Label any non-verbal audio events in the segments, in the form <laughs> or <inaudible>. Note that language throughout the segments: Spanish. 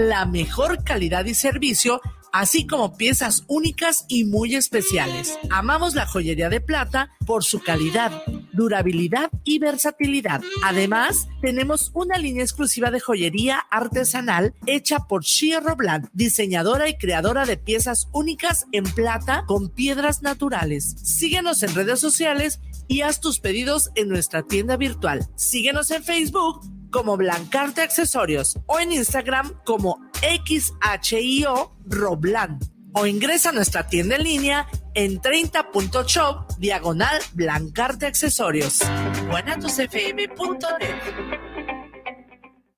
la mejor calidad y servicio así como piezas únicas y muy especiales. Amamos la joyería de plata por su calidad, durabilidad y versatilidad. Además, tenemos una línea exclusiva de joyería artesanal hecha por Shia Robland, diseñadora y creadora de piezas únicas en plata con piedras naturales. Síguenos en redes sociales y haz tus pedidos en nuestra tienda virtual. Síguenos en Facebook como Blancarte Accesorios o en Instagram como XHIO Robland o ingresa a nuestra tienda en línea en 30.shop diagonal Blancarte Accesorios. Guanatosfm.net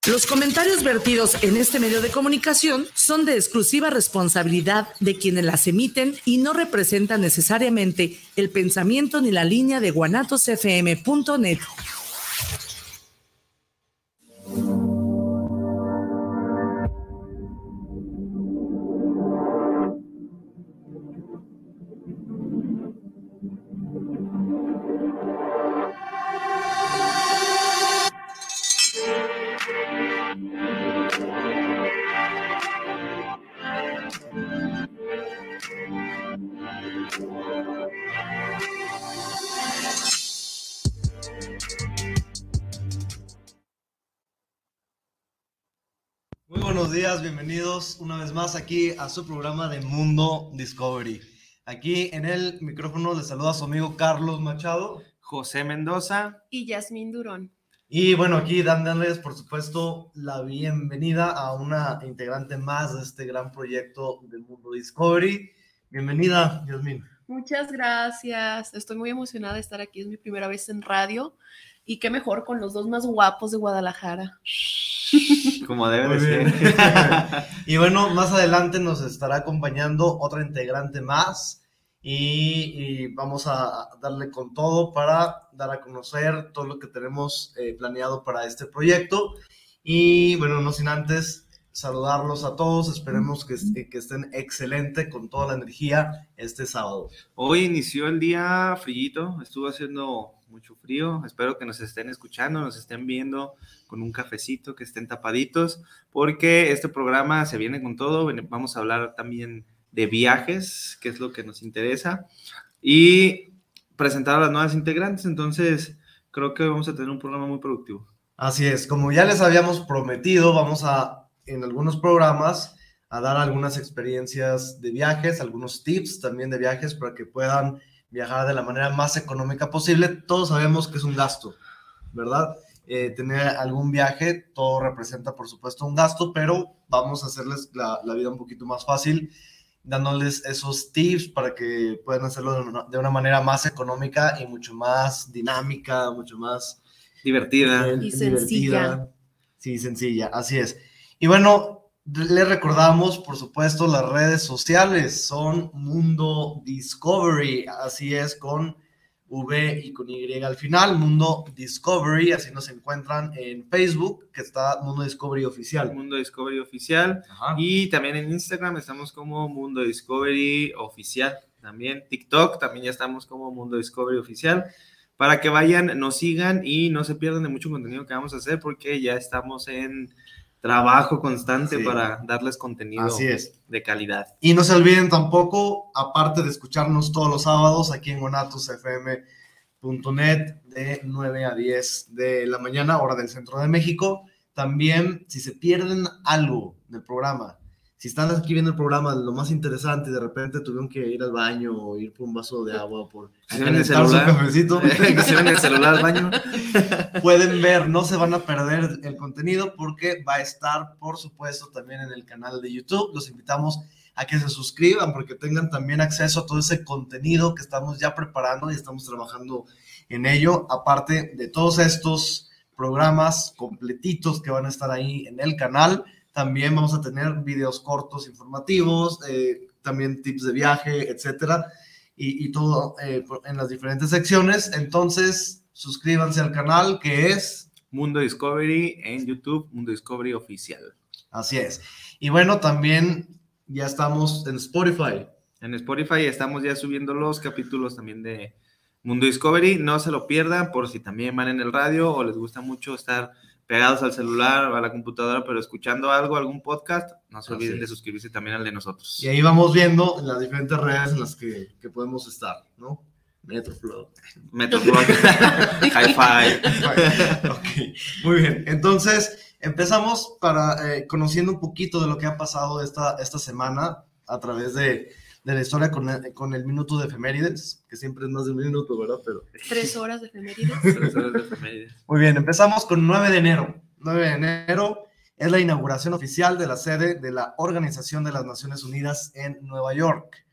los comentarios vertidos en este medio de comunicación son de exclusiva responsabilidad de quienes las emiten y no representan necesariamente el pensamiento ni la línea de guanatosfm.net. bienvenidos una vez más aquí a su programa de Mundo Discovery. Aquí en el micrófono les saluda su amigo Carlos Machado, José Mendoza y Yasmín Durón. Y bueno, aquí dándoles, por supuesto, la bienvenida a una integrante más de este gran proyecto de Mundo Discovery. Bienvenida, Yasmín. Muchas gracias. Estoy muy emocionada de estar aquí. Es mi primera vez en radio. Y qué mejor con los dos más guapos de Guadalajara. <laughs> Como debe ser. <laughs> y bueno, más adelante nos estará acompañando otra integrante más y, vamos a darle con todo para dar a conocer todo lo que tenemos eh, planeado para este proyecto. Y bueno, no sin antes saludarlos a todos, esperemos que, que estén excelente con toda la energía este sábado. Hoy inició el día frillito, estuvo haciendo mucho frío. Espero que nos estén escuchando, nos estén viendo con un cafecito, que estén tapaditos, porque este programa se viene con todo. Vamos a hablar también de viajes, que es lo que nos interesa, y presentar a las nuevas integrantes. Entonces, creo que vamos a tener un programa muy productivo. Así es, como ya les habíamos prometido, vamos a, en algunos programas, a dar algunas experiencias de viajes, algunos tips también de viajes para que puedan viajar de la manera más económica posible. Todos sabemos que es un gasto, ¿verdad? Eh, tener algún viaje, todo representa por supuesto un gasto, pero vamos a hacerles la, vida un poquito más fácil, dándoles esos tips para que puedan hacerlo de una, manera más económica y mucho más dinámica, mucho más divertida. y sencilla. Sí, sencilla, así es. Y bueno, le recordamos, por supuesto, las redes sociales son Mundo Discovery, así es, con V y con Y al final, Mundo Discovery, así nos encuentran en Facebook, que está Mundo Discovery Oficial. Mundo Discovery Oficial. Y también en Instagram estamos como Mundo Discovery Oficial. También TikTok, también ya estamos como Mundo Discovery Oficial. Para que vayan, nos sigan y no se pierdan de mucho contenido que vamos a hacer, porque ya estamos en trabajo constante para darles contenido de calidad. Y no se olviden tampoco, aparte de escucharnos todos los sábados aquí en gonatosfm.net de 9 a 10 de la mañana, hora del centro de México, también si se pierden algo del programa, si están aquí viendo el programa, lo más interesante, y de repente tuvieron que ir al baño o ir por un vaso de agua, por <laughs> se ven el celular, cafecito. <laughs> se ven el celular al baño. <laughs> Pueden ver, no se van a perder el contenido porque va a estar, por supuesto, también en el canal de YouTube. Los invitamos a que se suscriban porque tengan también acceso a todo ese contenido que estamos ya preparando y estamos trabajando en ello, aparte de todos estos programas completitos que van a estar ahí en el canal también vamos a tener videos cortos informativos, eh, también tips de viaje, etcétera, y, todo eh, en las diferentes secciones. Entonces, suscríbanse al canal que es Mundo Discovery en YouTube, Mundo Discovery Oficial. Así es. Y bueno, también ya estamos en Spotify. En Spotify estamos ya subiendo los capítulos también de Mundo Discovery. No se lo pierdan por si también van en el radio o les gusta mucho estar pegados al celular o a la computadora, pero escuchando algo, algún podcast, no se olviden de suscribirse también al de nosotros. Y ahí vamos viendo las diferentes redes en las que, que podemos estar, ¿no? Metroflog. Metroflog, <laughs> Hi-Fi. ok, muy bien. Entonces, empezamos para eh, conociendo un poquito de lo que ha pasado esta, esta semana a través de, de la historia con el, con el minuto de efemérides, que siempre es más de un minuto, ¿verdad? Pero... Tres <laughs> horas de efemérides. <laughs> Tres horas de efemérides. Muy bien, empezamos con 9 de enero. 9 de enero es la inauguración oficial de la sede de la Organización de las Naciones Unidas en Nueva York.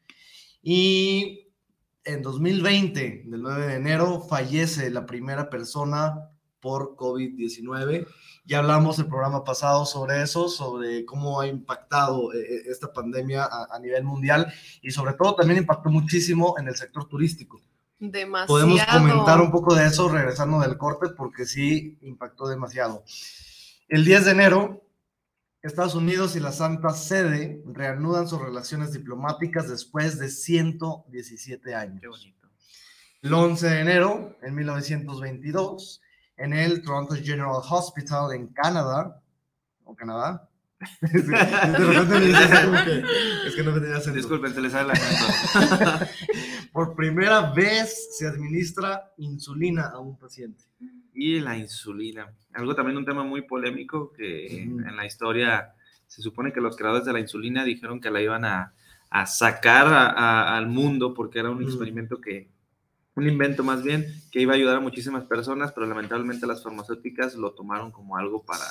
Y en 2020, del 9 de enero, fallece la primera persona por COVID-19. Ya hablamos el programa pasado sobre eso, sobre cómo ha impactado eh, esta pandemia a, a, nivel mundial y sobre todo también impactó muchísimo en el sector turístico. Demasiado. Podemos comentar un poco de eso regresando del corte porque sí impactó demasiado. El 10 de enero, Estados Unidos y la Santa Sede reanudan sus relaciones diplomáticas después de 117 años. Qué bonito. El 11 de enero, en 1922, en el Toronto General Hospital en Canadá, o Canadá. <laughs> de repente me dices como que es que no me tenía acento. Disculpen, se les sale la acento. <laughs> Por primera vez se administra insulina a un paciente. Y la insulina. Algo también un tema muy polémico que en la historia se supone que los creadores de la insulina dijeron que la iban a, a sacar a- a- al mundo porque era un experimento que, un invento más bien, que iba a ayudar a muchísimas personas, pero lamentablemente las farmacéuticas lo tomaron como algo para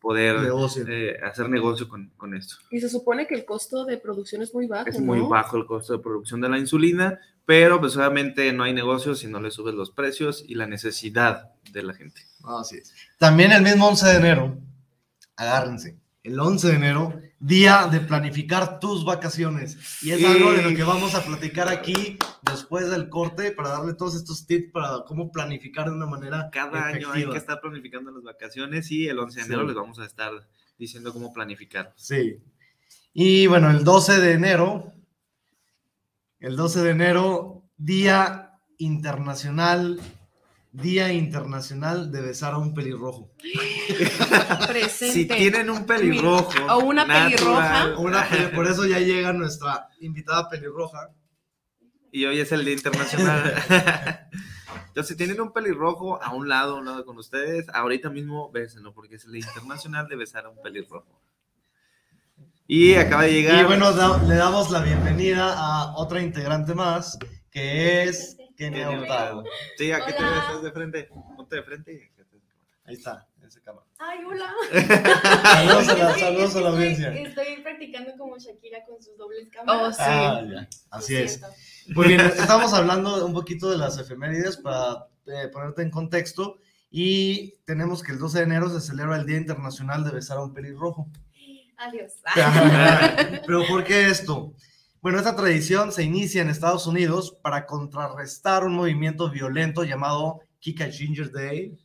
poder Negocio. eh, hacer negocio con, con esto. Y se supone que el costo de producción es muy bajo. Es muy bajo el costo de producción de la insulina, pero pues obviamente no hay negocio si no le subes los precios y la necesidad de la gente. Así es. También el mismo 11 de enero, agárrense, el 11 de enero, día de planificar tus vacaciones. Y es Sí. algo de lo que vamos a platicar aquí después del corte para darle todos estos tips para cómo planificar de una manera Cada año hay que estar planificando las vacaciones y el 11 de Sí. enero les vamos a estar diciendo cómo planificar. Sí. Y bueno, el 12 de enero, el 12 de enero, Día Internacional, Día Internacional de besar a un pelirrojo. <gasps> Presente. Si tienen un pelirrojo. O una pelirroja. Una peli- por eso ya llega nuestra invitada pelirroja. Y hoy es el Día Internacional. <laughs> Entonces, si tienen un pelirrojo a un lado, a un lado con ustedes, ahorita mismo bésenlo, porque es el Día Internacional de besar a un pelirrojo. Y acaba de llegar. Y bueno, da- le damos la bienvenida a otra integrante más, que es Kenia Kenia Hurtado. Sí, aquí te ves, estás de frente. Ponte de frente. y- Ahí está, en esa cámara. Ay, hola. <laughs> <laughs> Saludos a la, saludos a audiencia. Estoy practicando como Shakira con sus dobles Oh, cámaras. sí. Ah, ya. Así Lo es. siento. Muy bien, estamos hablando un poquito de las efemérides para eh, ponerte en contexto. Y tenemos que el 12 de enero se celebra el Día Internacional de Besar a un Pelirrojo. Adiós. <laughs> Pero ¿por qué esto? Bueno, esta tradición se inicia en Estados Unidos para contrarrestar un movimiento violento llamado Kick a Ginger Day,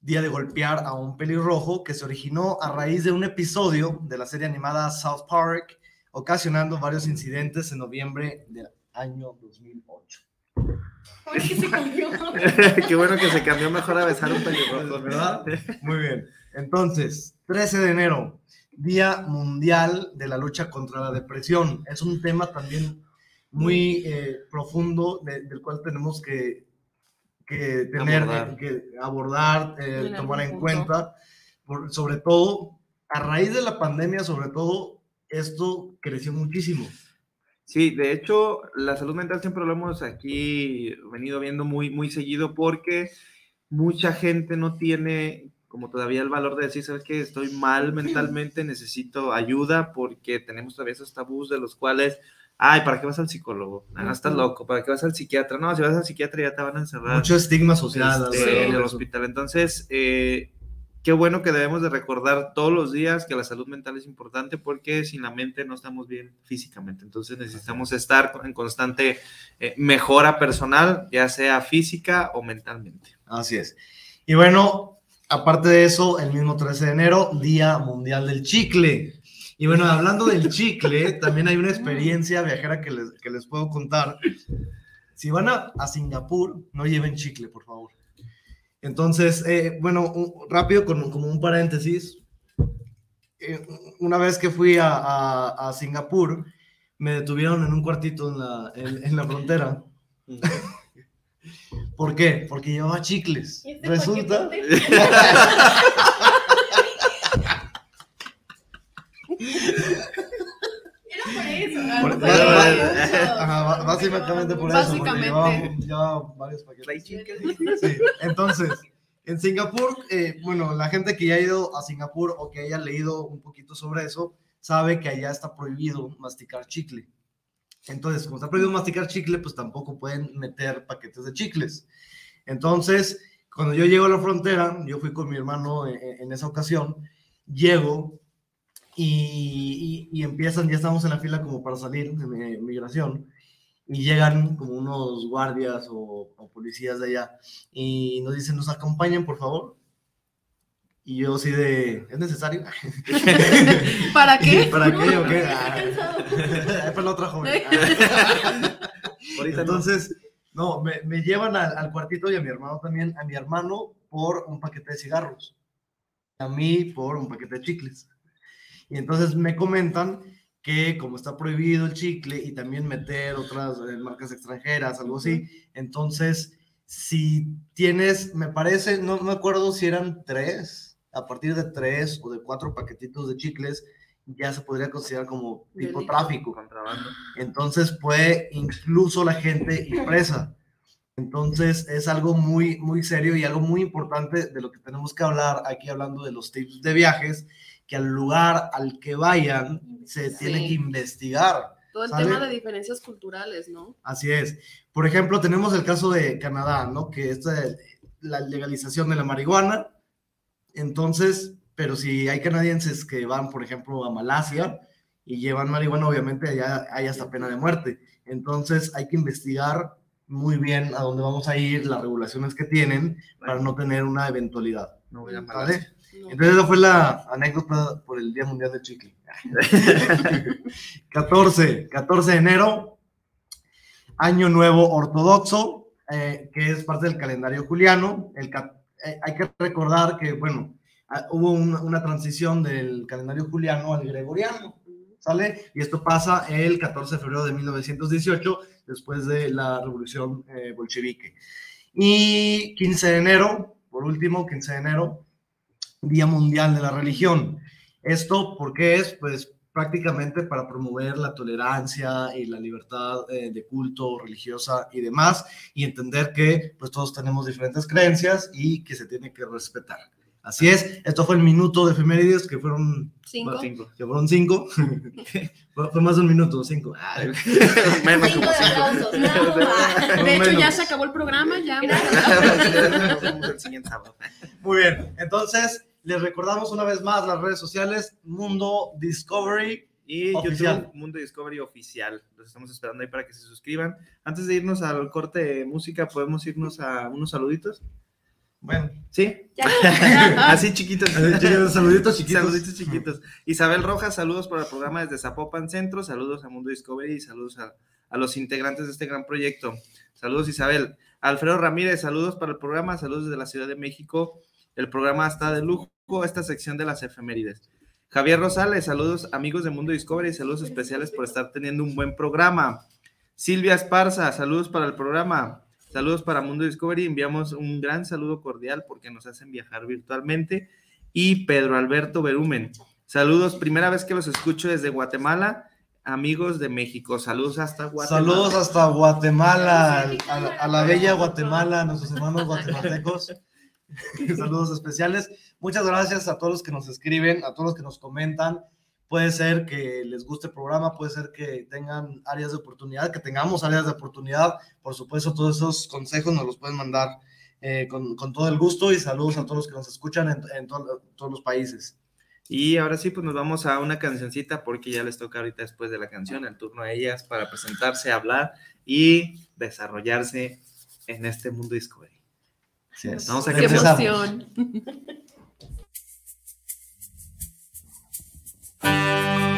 día de golpear a un pelirrojo, que se originó a raíz de un episodio de la serie animada South Park, ocasionando varios incidentes en noviembre del año 2008. ¿Por qué se cambió? <laughs> Qué bueno que se cambió mejor a besar un <laughs> pelirrojo, ¿Verdad? Muy bien. Entonces, 13 de enero, Día Mundial de la Lucha contra la Depresión. Es un tema también muy eh, profundo de- del cual tenemos que, que tener, Abordar. que abordar, eh, tomar en algún cuenta. Por- sobre todo, a raíz de la pandemia, sobre todo, esto creció muchísimo. Sí, de hecho, la salud mental siempre lo hemos aquí venido viendo muy, muy seguido porque mucha gente no tiene como todavía el valor de decir, sabes que estoy mal mentalmente, necesito ayuda porque tenemos todavía esos tabús de los cuales, ay, ¿para qué vas al psicólogo? Ah, estás loco, ¿para qué vas al psiquiatra? No, si vas al psiquiatra ya te van a encerrar Mucho estigma social. este, en el hospital. Entonces, eh, qué bueno que debemos de recordar todos los días que la salud mental es importante porque sin la mente no estamos bien físicamente. Entonces necesitamos estar en constante eh, mejora personal, ya sea física o mentalmente. Así es. Y bueno, aparte de eso, el mismo 13 de enero, Día Mundial del Chicle. Y bueno, hablando del chicle, <laughs> también hay una experiencia viajera que les, que les puedo contar. Si van a, a Singapur, no lleven chicle, por favor. Entonces, eh, bueno, un- rápido, con, como un paréntesis. eh, una vez que fui a, a- a Singapur, me detuvieron en un cuartito en la, en- en la frontera. ¿Por qué? Porque llevaba chicles. ¿Y este Resulta. por eso. Por-. Ajá, básicamente por eso. porque Básicamente. llevaba, llevaba varios paquetes. Sí, entonces, en Singapur, eh, bueno, la gente que ya ha ido a Singapur o que haya leído un poquito sobre eso, sabe que allá está prohibido masticar chicle. Entonces, como está prohibido masticar chicle, pues tampoco pueden meter paquetes de chicles. Entonces, cuando yo llego a la frontera, yo fui con mi hermano en, en esa ocasión, llego y, y- empiezan, ya estamos en la fila como para salir de mi- migración, y llegan como unos guardias o, o policías de allá y nos dicen, nos acompañan, por favor. Y yo así de, ¿es necesario? <laughs> <laughs> ¿Para qué? ¿Para qué o qué? Para la otra joven. <laughs> Ahorita. Entonces, no, me, me llevan al, al cuartito y a mi hermano también, a mi hermano por un paquete de cigarros, a mí por un paquete de chicles. Y entonces me comentan que como está prohibido el chicle y también meter otras eh, marcas extranjeras, algo así, entonces si tienes, me parece, no me acuerdo si eran tres, a partir de tres o de cuatro paquetitos de chicles, ya se podría considerar como tipo Delito. tráfico. Contrabando. Entonces puede incluso la gente ir presa. Entonces es algo muy, muy serio y algo muy importante de lo que tenemos que hablar aquí hablando de los tips de viajes, que al lugar al que vayan se tiene Sí. que investigar. Todo el ¿Sale? tema de diferencias culturales, ¿no? Así es. Por ejemplo, tenemos el caso de Canadá, ¿no? Que es eh, la legalización de la marihuana. Entonces, pero si hay canadienses que van, por ejemplo, a Malasia y llevan marihuana, obviamente allá hay hasta pena de muerte. Entonces, hay que investigar muy bien a dónde vamos a ir, las regulaciones que tienen para no tener una eventualidad. No voy a ¿Vale? No. Entonces, esa fue la anécdota por el Día Mundial del Chicle. <laughs> 14, 14 de enero, Año Nuevo Ortodoxo, eh, que es parte del calendario juliano. El, ca- eh, hay que recordar que, bueno, ah, hubo una, una transición del calendario juliano al gregoriano, ¿sale? Y esto pasa el 14 de febrero de 1918, después de la revolución eh, bolchevique. Y 15 de enero, por último, 15 de enero, Día Mundial de la Religión. Esto, ¿por qué es? Pues prácticamente para promover la tolerancia y la libertad eh, de culto religiosa y demás, y entender que pues todos tenemos diferentes creencias y que se tiene que respetar. Así es, esto fue el minuto de efemérides, que fueron, Cinco. Cinco. que fueron cinco. <laughs> fue, fue más de un minuto, cinco. Ay, <laughs> Menos Cinco como de cinco. nada <laughs> más. De hecho, ya se acabó el programa, ya. Nos vemos el siguiente sábado. Muy bien, entonces les recordamos una vez más las redes sociales, Mundo Discovery. Y Oficial. YouTube Mundo Discovery Oficial. Los estamos esperando ahí para que se suscriban. Antes de irnos al corte de música, ¿podemos irnos a unos saluditos? Bueno, ¿Sí? Ya. <laughs> Así chiquitos. chiquitos, saluditos chiquitos. Saluditos chiquitos. Isabel Rojas, saludos para el programa desde Zapopan Centro, saludos a Mundo Discovery y saludos a, a los integrantes de este gran proyecto. Saludos Isabel. Alfredo Ramírez, saludos para el programa, saludos desde la Ciudad de México. El programa está de lujo, esta sección de las efemérides. Javier Rosales, saludos amigos de Mundo Discovery y saludos especiales por estar teniendo un buen programa. Silvia Esparza, saludos para el programa. Saludos para Mundo Discovery. Enviamos un gran saludo cordial porque nos hacen viajar virtualmente. Y Pedro Alberto Berumen. Saludos, primera vez que los escucho desde Guatemala. Amigos de México, saludos hasta Guatemala. Saludos hasta Guatemala, al- a, la- a la bella Guatemala, a nuestros hermanos guatemaltecos. <laughs> Saludos especiales. Muchas gracias a todos los que nos escriben, a todos los que nos comentan. Puede ser que les guste el programa, puede ser que tengan áreas de oportunidad, que tengamos áreas de oportunidad. Por supuesto, todos esos consejos nos los pueden mandar eh, con, con todo el gusto y saludos a todos los que nos escuchan en, en to- todos los países. Y ahora sí, pues nos vamos a una cancioncita porque ya les toca ahorita después de la canción el turno a ellas para presentarse, hablar y desarrollarse en este mundo Discovery. Así es. Vamos a Qué emoción. <laughs>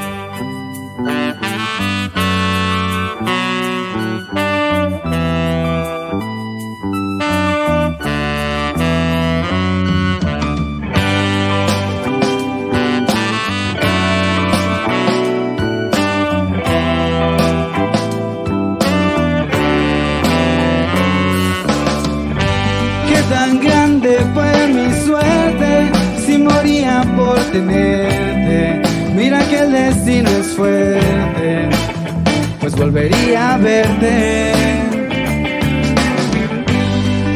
volvería a verte.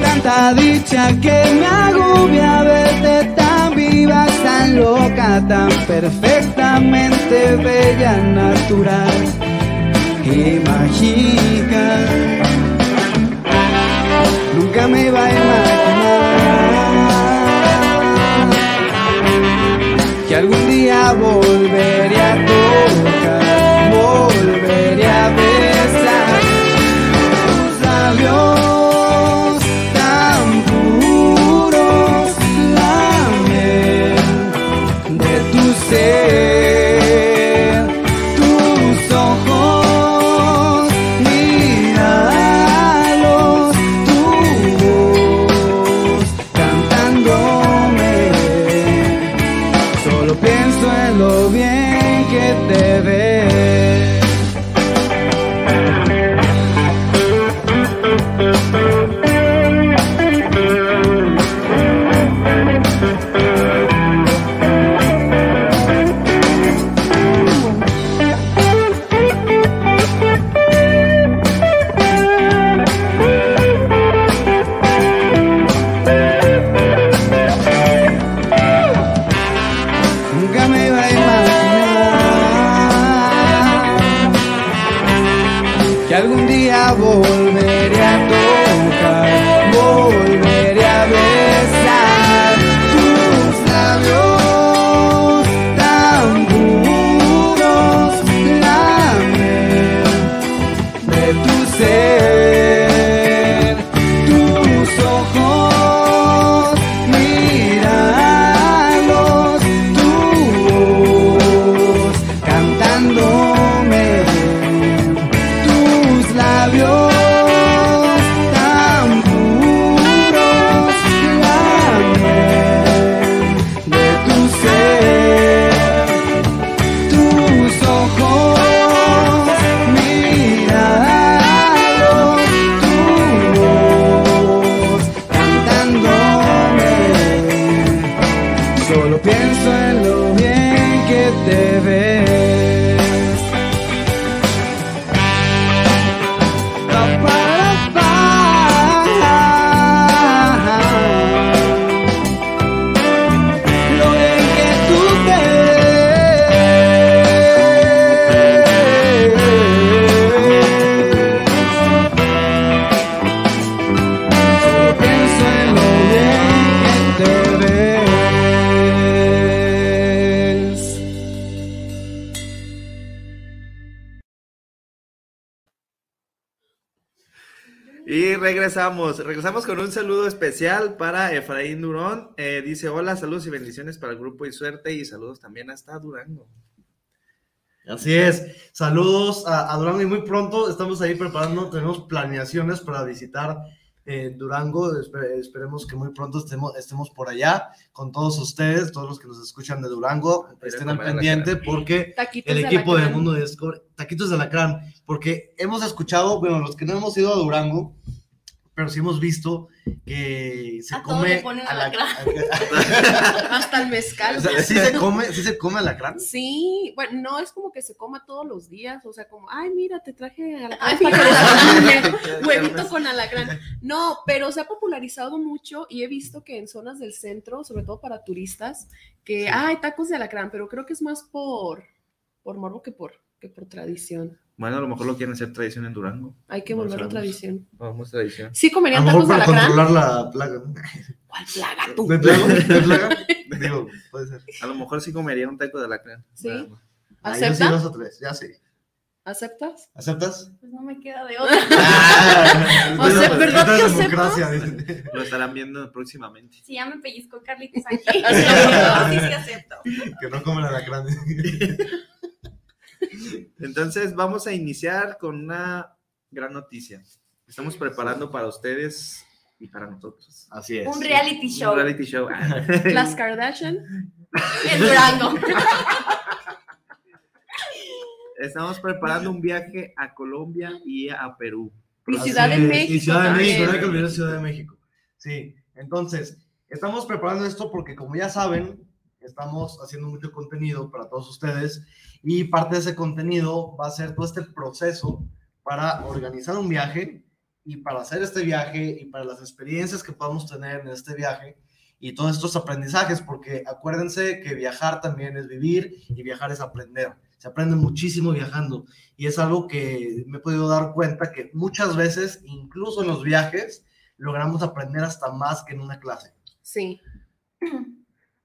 Tanta dicha que me agobia verte tan viva, tan loca, tan perfectamente bella, natural y mágica. Nunca me iba a imaginar que algún día volveré a tocar, volveré a besar regresamos, regresamos con un saludo especial para Efraín Durón. Eh, dice, hola, saludos y bendiciones para el grupo y suerte y saludos también hasta Durango. Así es. Saludos a, a Durango y muy pronto estamos ahí preparando, tenemos planeaciones para visitar eh, Durango. Espe- esperemos que muy pronto estemos, estemos por allá con todos ustedes, todos los que nos escuchan de Durango, estén al pendiente porque Taquitos el de equipo de alacrán. Mundo de Discovery, taquitos de alacrán, porque hemos escuchado, bueno, los que no hemos ido a Durango, pero sí hemos visto que se A todo come le ponen <laughs> alacrán. <laughs> Hasta el mezcal. O sea, sí se come, sí se come alacrán. Sí, bueno, no es como que se coma todos los días, o sea, como, ay, mira, te traje alacrán desayune, <laughs> huevito con alacrán. No, pero se ha popularizado mucho y he visto que en zonas del centro, sobre todo para turistas, que hay tacos de alacrán, pero creo que es más por, por morbo que por, que por tradición. Bueno, a lo mejor lo quieren hacer tradición en Durango. Hay que No volverlo sabemos. tradición. Vamos, tradición. Sí A comerían lo mejor tacos de para alacrán. controlar la plaga. ¿Cuál plaga tú? ¿De plaga? ¿De plaga? Digo, puede ser. A lo mejor sí comería un taco de alacrán. Sí. Nada más. Ah, yo sí, dos o tres, ya sí. ¿Aceptas? ¿Aceptas? Pues no me queda de otra. <laughs> Ah, O sea, pues, ¿verdad que aceptas? democracia, dice. Lo estarán viendo próximamente. Si ya me pellizcó Carlitos aquí. <laughs> sí, sí acepto. Que no comen alacrán. Entonces, vamos a iniciar con una gran noticia. Estamos preparando para ustedes y para nosotros. Así es. Un reality show Un reality show. <laughs> Las Kardashian. en Durango. <laughs> Estamos preparando un viaje a Colombia y a Perú. Y Ciudad de México. Y Ciudad de. México, no hay que olvidar Ciudad de México. Sí, entonces, estamos preparando esto porque, como ya saben, estamos haciendo mucho contenido para todos ustedes y parte de ese contenido va a ser todo este proceso para organizar un viaje y para hacer este viaje y para las experiencias que podamos tener en este viaje y todos estos aprendizajes, porque acuérdense que viajar también es vivir y viajar es aprender. Se aprende muchísimo viajando y es algo que me he podido dar cuenta que muchas veces, incluso en los viajes, logramos aprender hasta más que en una clase. Sí.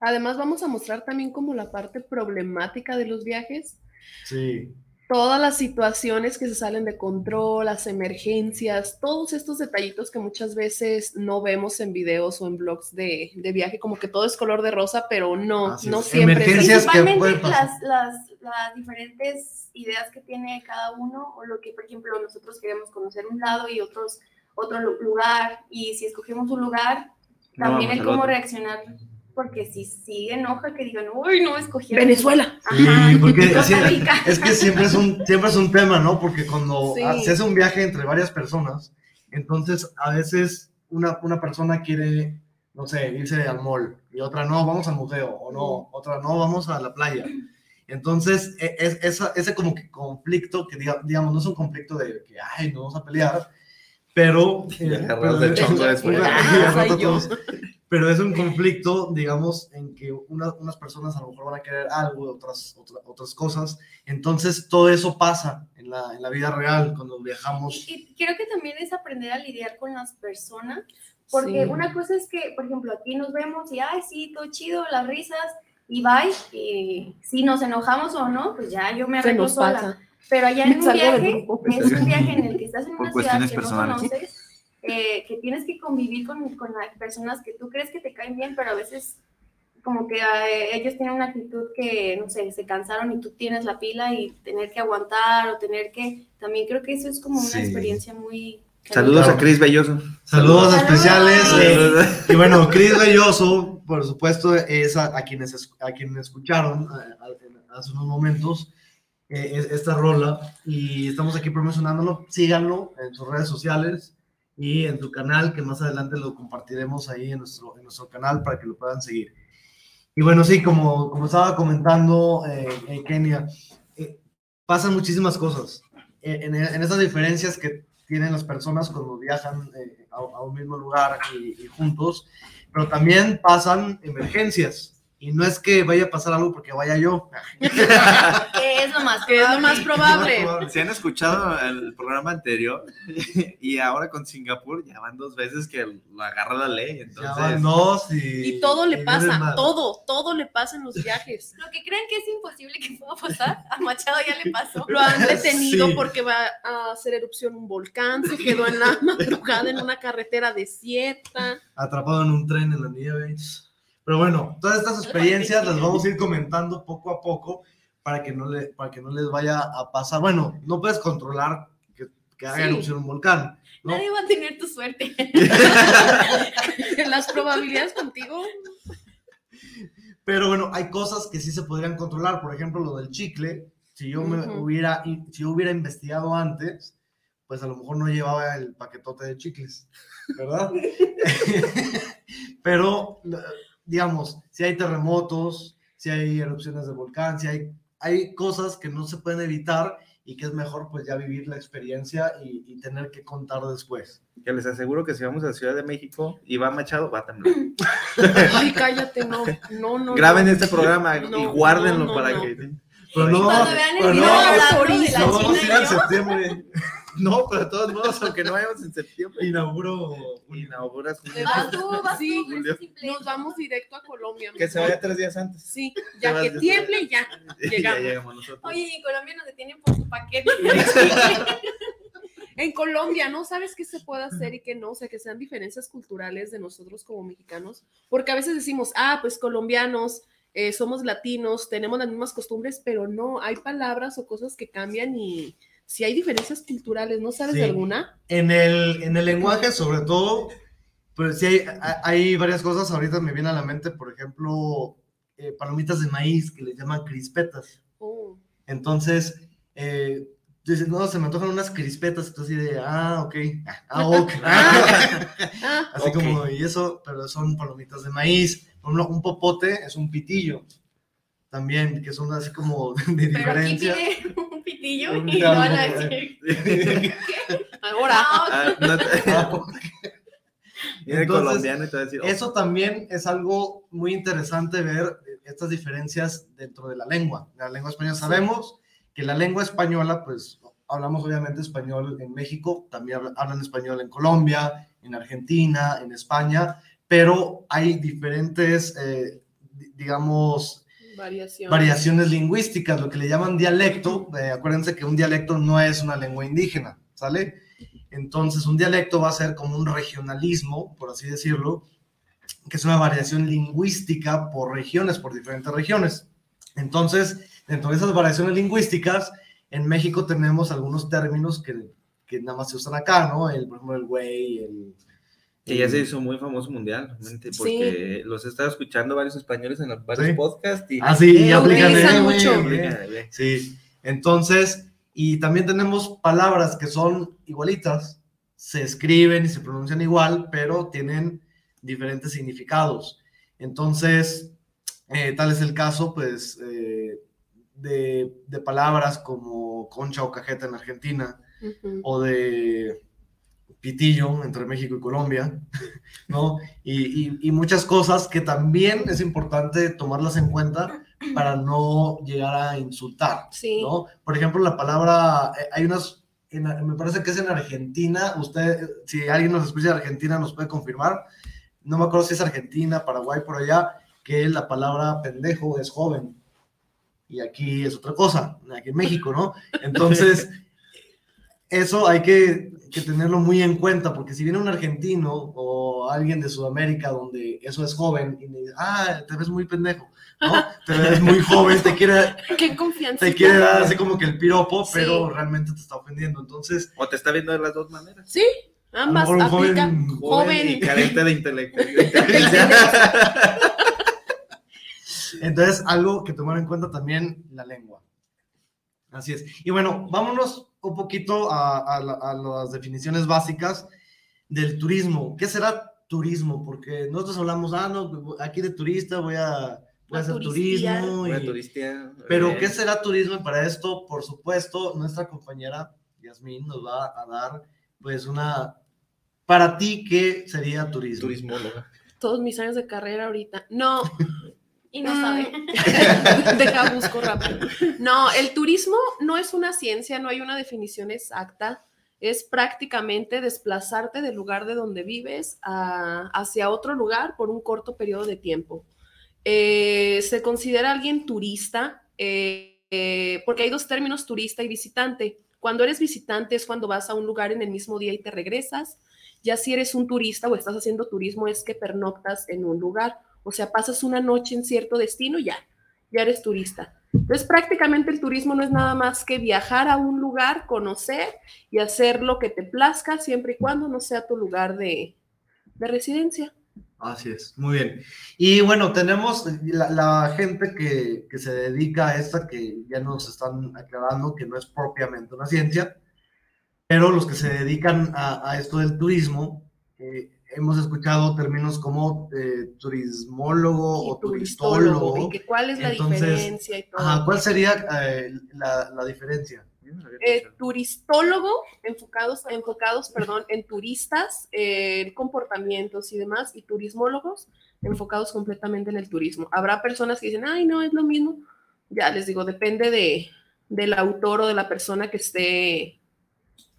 Además, vamos a mostrar también como la parte problemática de los viajes, Sí. todas las situaciones que se salen de control, las emergencias, todos estos detallitos que muchas veces no vemos en videos o en blogs de, de viaje, como que todo es color de rosa, pero no, Así no es. siempre. Emergencias que Principalmente pasar. las, las, las diferentes ideas que tiene cada uno, o lo que, por ejemplo, nosotros queremos conocer un lado y otros otro lu- lugar, y si escogemos un lugar, No también vamos el cómo reaccionar, porque si sí enoja que digan, uy, no escogí Venezuela. Ajá, Sí, porque es que siempre es un siempre es un tema, ¿no? Porque cuando Sí. se hace un viaje entre varias personas, entonces a veces una, una persona quiere, no sé, irse al mall y otra no, vamos al museo, o no, otra no, vamos a la playa. Entonces, e- es, ese como que conflicto, que diga- digamos, no es un conflicto de que, ay, nos vamos a pelear, pero... Y eh, pero- de chongo después. <laughs> y Pero es un conflicto, digamos, en que una- unas personas a lo mejor van a querer algo, otras, otra- otras cosas. Entonces, todo eso pasa en la, en la vida real cuando viajamos. Y, y creo que también es aprender a lidiar con las personas, porque Sí. una cosa es que, por ejemplo, aquí nos vemos y, ay, sí, todo chido, las risas, y bye, y si nos enojamos o no, pues ya yo me arreglo sola. pasa. Pero allá en un viaje, es un viaje en el que estás en Por una ciudad que personales. no conoces, eh, que tienes que convivir con, con las personas que tú crees que te caen bien, pero a veces como que eh, ellos tienen una actitud que, no sé, se cansaron y tú tienes la pila y tener que aguantar o tener que, también creo que eso es como una Sí. experiencia muy... Saludos Claro. a Cris Belloso. Saludos Saludos. especiales. eh, y bueno, Cris Belloso, por supuesto, es a, a quienes, es- a quienes escucharon eh, a- hace unos momentos eh, es- esta rola y estamos aquí promocionándolo. Síganlo en sus redes sociales y en su canal, que más adelante lo compartiremos ahí en nuestro, en nuestro canal para que lo puedan seguir. Y bueno, sí, como, como estaba comentando eh, eh, Kenia, eh, pasan muchísimas cosas. Eh, En, en esas diferencias que tienen las personas cuando viajan eh, a, a un mismo lugar y, y juntos, pero también pasan emergencias. Y no es que vaya a pasar algo porque vaya yo. <laughs> Que es lo más Que es lo más probable. probable. Si han escuchado el programa anterior <laughs> y ahora con Singapur ya van dos veces que lo agarra la ley. Ya Entonces, van dos y, Y todo le y pasa, todo, todo le pasa en los viajes. Lo que creen que es imposible que pueda pasar, a Machado ya le pasó. Lo han <laughs> detenido Sí. porque va a hacer erupción un volcán, se quedó en la madrugada en una carretera desierta. atrapado en un tren en la nieve. Pero bueno, todas estas experiencias las vamos a ir comentando poco a poco para que no, le, para que no les vaya a pasar. Bueno, no puedes controlar que, que haga Sí. erupción un volcán, ¿no? Nadie va a tener tu suerte. <laughs> Las probabilidades contigo. Pero bueno, hay cosas que sí se podrían controlar. Por ejemplo, lo del chicle. Si yo me hubiera, si yo hubiera investigado antes, pues a lo mejor no llevaba el paquetote de chicles, ¿verdad? <laughs> <laughs> Pero, digamos, si hay terremotos, si hay erupciones de volcán, si hay, hay cosas que no se pueden evitar y que es mejor pues ya vivir la experiencia y, y tener que contar después. que les aseguro que si vamos a Ciudad de México y va Machado, va a temblar. Ay, cállate, no, no, no. Graben no. este programa y No, guárdenlo no, no, para no. que... Pero no, cuando vean el pero video no, hablando de la no y. No, pero de todos modos, aunque no vayamos en septiembre. Inauguro Inauguras Vas tú, vas Sí, tú. Nos vamos directo a Colombia. que se vaya tres días antes. Sí, ya que tiemble, ya. <laughs> ya Llegamos. llegamos nosotros. Oye, y en Colombia nos detienen por su paquete. <laughs> <laughs> En Colombia, ¿no sabes qué se puede hacer y qué no? O sea, que sean diferencias culturales de nosotros como mexicanos. Porque a veces decimos, ah, pues colombianos, eh, somos latinos, tenemos las mismas costumbres, pero no, hay palabras o cosas que cambian y si hay diferencias culturales, ¿no sabes de Sí. alguna? En el, en el lenguaje, sobre todo, pues sí, hay, hay varias cosas. Ahorita me viene a la mente, por ejemplo, eh, palomitas de maíz que les llaman crispetas. Oh, Entonces, eh, dices, no, se me antojan unas crispetas. Así de, ah, ok. Ah, ok. <laughs> <laughs> ah, así Ok. como, y eso, pero son palomitas de maíz. Por ejemplo, un popote es un pitillo. También, que son así como <laughs> de Pero aquí diferencia. un pitillo y no van a diálogo, decir. <laughs> Ahora, Ah, no te- <laughs> Viene Entonces, colombiano y te va a decir, oh, Eso también es algo muy interesante ver estas diferencias dentro de la lengua. La lengua española sabemos que la lengua española, pues hablamos obviamente español en México, también habla- hablan español en Colombia, en Argentina, en España, pero hay diferentes, eh, di- digamos, variación. variaciones lingüísticas, lo que le llaman dialecto. eh, acuérdense que un dialecto no es una lengua indígena, ¿sale? Entonces, un dialecto va a ser como un regionalismo, por así decirlo, que es una variación lingüística por regiones, por diferentes regiones. Entonces, dentro de esas variaciones lingüísticas, en México tenemos algunos términos que, que nada más se usan acá, ¿no? El, por ejemplo, el güey, el... que ya se hizo muy famoso mundialmente porque los he estado escuchando varios españoles en los varios Sí. podcasts y Ah, sí, Eh, ya aplican, utilizan eh, mucho. eh. Sí, entonces, y también tenemos palabras que son igualitas, se escriben y se pronuncian igual, pero tienen diferentes significados. Entonces, eh, tal es el caso, pues, eh, de, de palabras como concha o cajeta en Argentina, o de pitillo entre México y Colombia, <laughs> ¿no? Y, y- y muchas cosas que también es importante tomarlas en cuenta para no llegar a insultar, Sí. ¿no? Por ejemplo, la palabra, eh, hay unas, en- me parece que es en Argentina, usted, si alguien nos escucha de Argentina, nos puede confirmar, no me acuerdo si es Argentina, Paraguay, por allá, que la palabra pendejo es joven. Y aquí es otra cosa, aquí en México, ¿no? <laughs> Entonces, eso hay que, que tenerlo muy en cuenta, porque si viene un argentino o alguien de Sudamérica donde eso es joven y me dice, ah, te ves muy pendejo, ¿no? <laughs> Te ves muy joven, te quiere, <laughs> Qué confianza. te quiere dar así como que el piropo, Sí. pero realmente te está ofendiendo. Entonces, o te está viendo de las dos maneras Sí, ambas aplica. joven- Joven. y carente de intelecto de <laughs> inteligencia. entonces algo que tomar en cuenta también la lengua. Así es. Y bueno, vámonos un poquito a, a a las definiciones básicas del turismo. ¿Qué será turismo? Porque nosotros hablamos, ah, no, aquí de turista voy a, voy a hacer turistear. turismo. Voy a y- turistear. Pero. ¿qué será turismo? Y para esto, por supuesto, nuestra compañera Yasmín nos va a dar, pues, una. Para ti, ¿qué sería turismo? Turismóloga. Todos mis años de carrera ahorita. No, <laughs> Y no Mm. sabe. <laughs> Deja, busco rápido. <laughs> No, el turismo no es una ciencia, no hay una definición exacta. Es prácticamente desplazarte del lugar de donde vives a- hacia otro lugar por un corto periodo de tiempo. Eh, se considera alguien turista eh, eh, porque hay dos términos, turista y visitante. Cuando eres visitante es cuando vas a un lugar en el mismo día y te regresas. Ya si eres un turista o estás haciendo turismo es que pernoctas en un lugar. O sea, pasas una noche en cierto destino y ya, ya eres turista. Entonces, prácticamente el turismo no es nada más que viajar a un lugar, conocer y hacer lo que te plazca, siempre y cuando no sea tu lugar de, de residencia. Así es, muy bien. Y bueno, tenemos la, gente que, que se dedica a esta, que ya nos están aclarando que no es propiamente una ciencia, pero los que se dedican a, a esto del turismo, eh, hemos escuchado términos como eh, turismólogo Y o turistólogo, y que cuál es la Entonces, diferencia y todo. Ajá, ¿Cuál sería eh, la, la diferencia? Eh, turistólogo, enfocados, enfocados perdón, en turistas, eh, en comportamientos y demás, y turismólogos, enfocados completamente en el turismo. Habrá personas que dicen, ay, no, es lo mismo. Ya les digo, depende de, del autor o de la persona que esté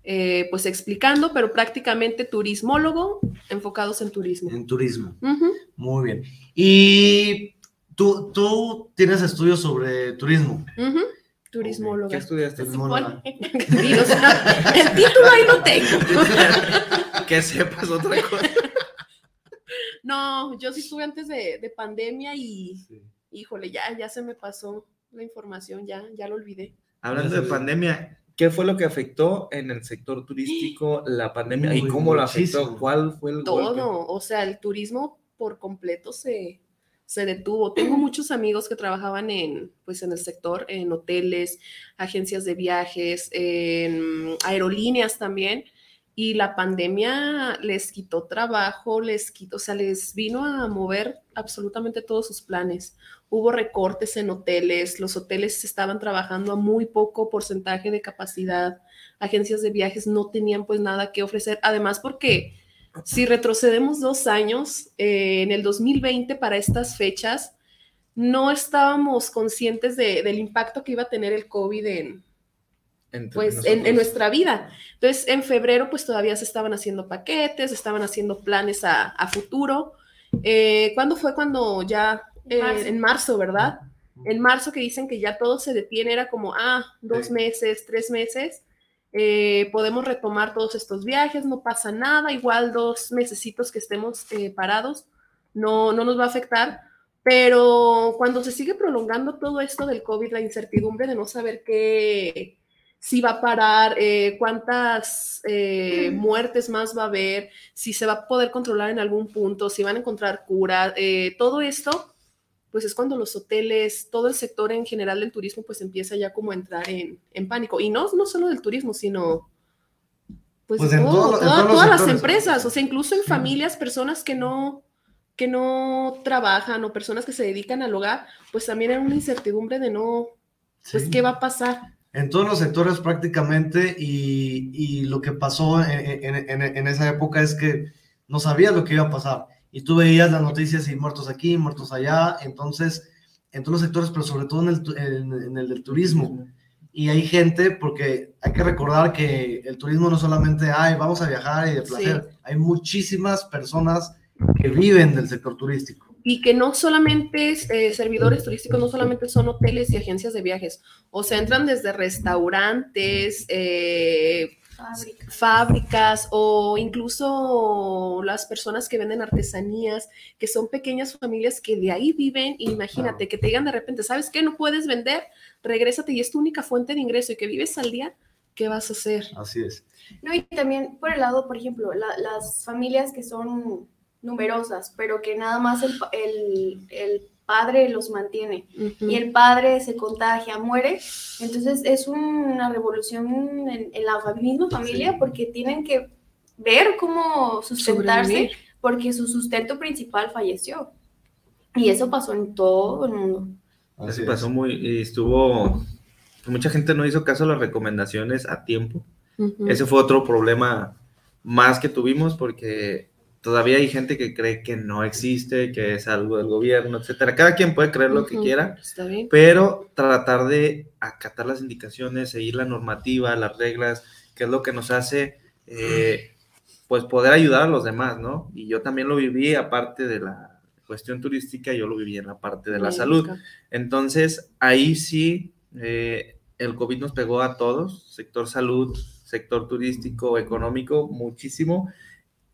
eh, pues explicando, pero prácticamente turismólogo, enfocados en turismo. En turismo. Muy bien. Y tú, tú tienes estudios sobre turismo. Ujú. Turismólogo. ¿Qué estudiaste? Turismóloga. <laughs> Sí, o sea, el título ahí lo tengo. <laughs> que sepas otra cosa. No, yo sí estuve antes de, de pandemia y, híjole, ya, ya se me pasó la información, ya, ya lo olvidé. Hablando de pandemia, ¿qué fue lo que afectó en el sector turístico <gasps> la pandemia y cómo lo afectó? ¿Cuál fue el golpe? Todo, o sea, el turismo por completo se, se detuvo. Tengo <clears throat> muchos amigos que trabajaban en, pues, en el sector, en hoteles, agencias de viajes, en aerolíneas también, y la pandemia les quitó trabajo, les quitó, o sea, les vino a mover absolutamente todos sus planes. Hubo recortes en hoteles, los hoteles estaban trabajando a muy poco porcentaje de capacidad, agencias de viajes no tenían pues nada que ofrecer, además porque si retrocedemos dos años, eh, en el 2020 para estas fechas, no estábamos conscientes de- del impacto que iba a tener el COVID en, Entre pues en, nuestra vida. Entonces, en febrero, pues todavía se estaban haciendo paquetes, estaban haciendo planes a, a futuro. Eh, ¿Cuándo fue cuando ya? Eh, Marzo. en marzo, ¿verdad? En marzo que dicen que ya todo se detiene, era como, ah, dos Sí. meses, tres meses, eh, podemos retomar todos estos viajes, no pasa nada, igual dos mesecitos que estemos eh, parados, no, no nos va a afectar. Pero cuando se sigue prolongando todo esto del COVID, la incertidumbre de no saber qué, si va a parar, eh, cuántas eh, muertes más va a haber, si se va a poder controlar en algún punto, si van a encontrar cura, eh, todo esto, pues es cuando los hoteles, todo el sector en general del turismo, pues empieza ya como a entrar en, en pánico. Y no, no solo del turismo, sino pues, Pues en todo- todo- en toda- todos los todas las empresas, o sea, incluso en familias, personas que no que no trabajan o personas que se dedican al hogar, pues también hay una incertidumbre de no, pues, Sí. ¿qué va a pasar? En todos los sectores prácticamente y, y lo que pasó en, en- en- en esa época es que no sabías lo que iba a pasar y tú veías las noticias y muertos aquí, muertos allá, entonces en todos los sectores, pero sobre todo en el, en- en el del turismo. Y hay gente, porque hay que recordar que el turismo no solamente, ay, vamos a viajar y de placer, hay muchísimas personas que viven del sector turístico. Y que no solamente eh, servidores turísticos, no solamente son hoteles y agencias de viajes, o sea, entran desde restaurantes, eh, Fábrica. fábricas o incluso las personas que venden artesanías, que son pequeñas familias que de ahí viven. y Imagínate Claro. que te digan de repente, ¿sabes qué? No puedes vender, regrésate y es tu única fuente de ingreso y que vives al día, ¿qué vas a hacer? Así es. No, y también por el lado, por ejemplo, la- las familias que son numerosas, pero que nada más el, pa- el, el padre los mantiene Ujú. y el padre se contagia, muere, entonces es una revolución en, en la misma familia Sí. porque tienen que ver cómo sustentarse Sobrevivir. porque su sustento principal falleció. Y eso pasó en todo el mundo. Así Eso es. pasó muy, y estuvo, mucha gente no hizo caso a las recomendaciones a tiempo. Ujú. Ese fue otro problema más que tuvimos porque todavía hay gente que cree que no existe, que es algo del gobierno, etcétera. Cada quien puede creer lo que quiera, Está bien. pero tratar de acatar las indicaciones, seguir la normativa, las reglas, que es lo que nos hace, eh, pues, poder ayudar a los demás, ¿no? Y yo también lo viví, aparte de la cuestión turística, yo lo viví en la parte de la salud. Entonces, ahí sí, eh, el COVID nos pegó a todos, sector salud, sector turístico, económico, muchísimo.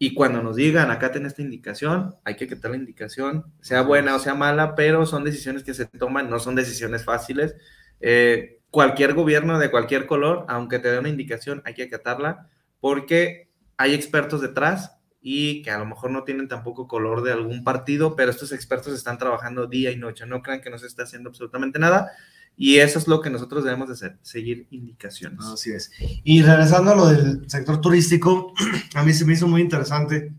Y cuando nos digan, acá ten esta indicación, hay que acatar la indicación, sea buena o sea mala, pero son decisiones que se toman, no son decisiones fáciles. Eh, cualquier gobierno de cualquier color, aunque te dé una indicación, hay que acatarla, porque hay expertos detrás y que a lo mejor no tienen tampoco color de algún partido, pero estos expertos están trabajando día y noche, no crean que no se está haciendo absolutamente nada. Y eso es lo que nosotros debemos de hacer, seguir indicaciones. Así es. Y regresando a lo del sector turístico, <clears throat> a mí se me hizo muy interesante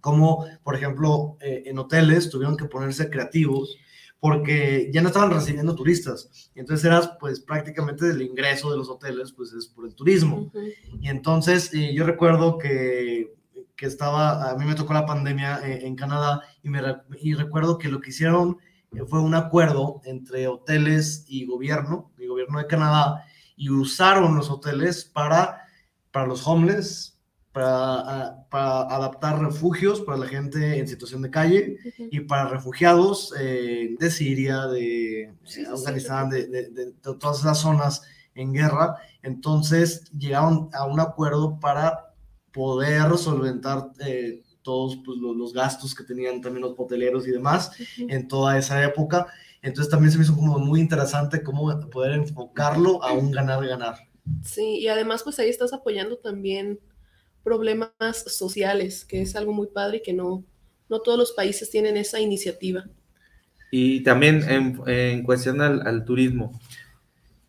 cómo, por ejemplo, eh, en hoteles tuvieron que ponerse creativos porque ya no estaban recibiendo turistas. Entonces eras pues prácticamente del ingreso de los hoteles, pues es por el turismo. Y entonces eh, yo recuerdo que, que estaba, a mí me tocó la pandemia eh, en Canadá y, me, y recuerdo que lo que hicieron fue un acuerdo entre hoteles y gobierno, el gobierno de Canadá, y usaron los hoteles para, para los homeless, para, adaptar refugios para la gente en situación de calle y para refugiados eh, de Siria, de Sí, sí, sí, Afganistán, de, de- de- de todas esas zonas en guerra. Entonces llegaron a un acuerdo para poder solventar eh, todos pues, los, los gastos que tenían también los hoteleros y demás en toda esa época. Entonces también se me hizo como muy interesante cómo poder enfocarlo a un ganar-ganar. Sí, y además pues ahí estás apoyando también problemas sociales, que es algo muy padre y que no, no todos los países tienen esa iniciativa. Y también en, en cuestión al, al turismo.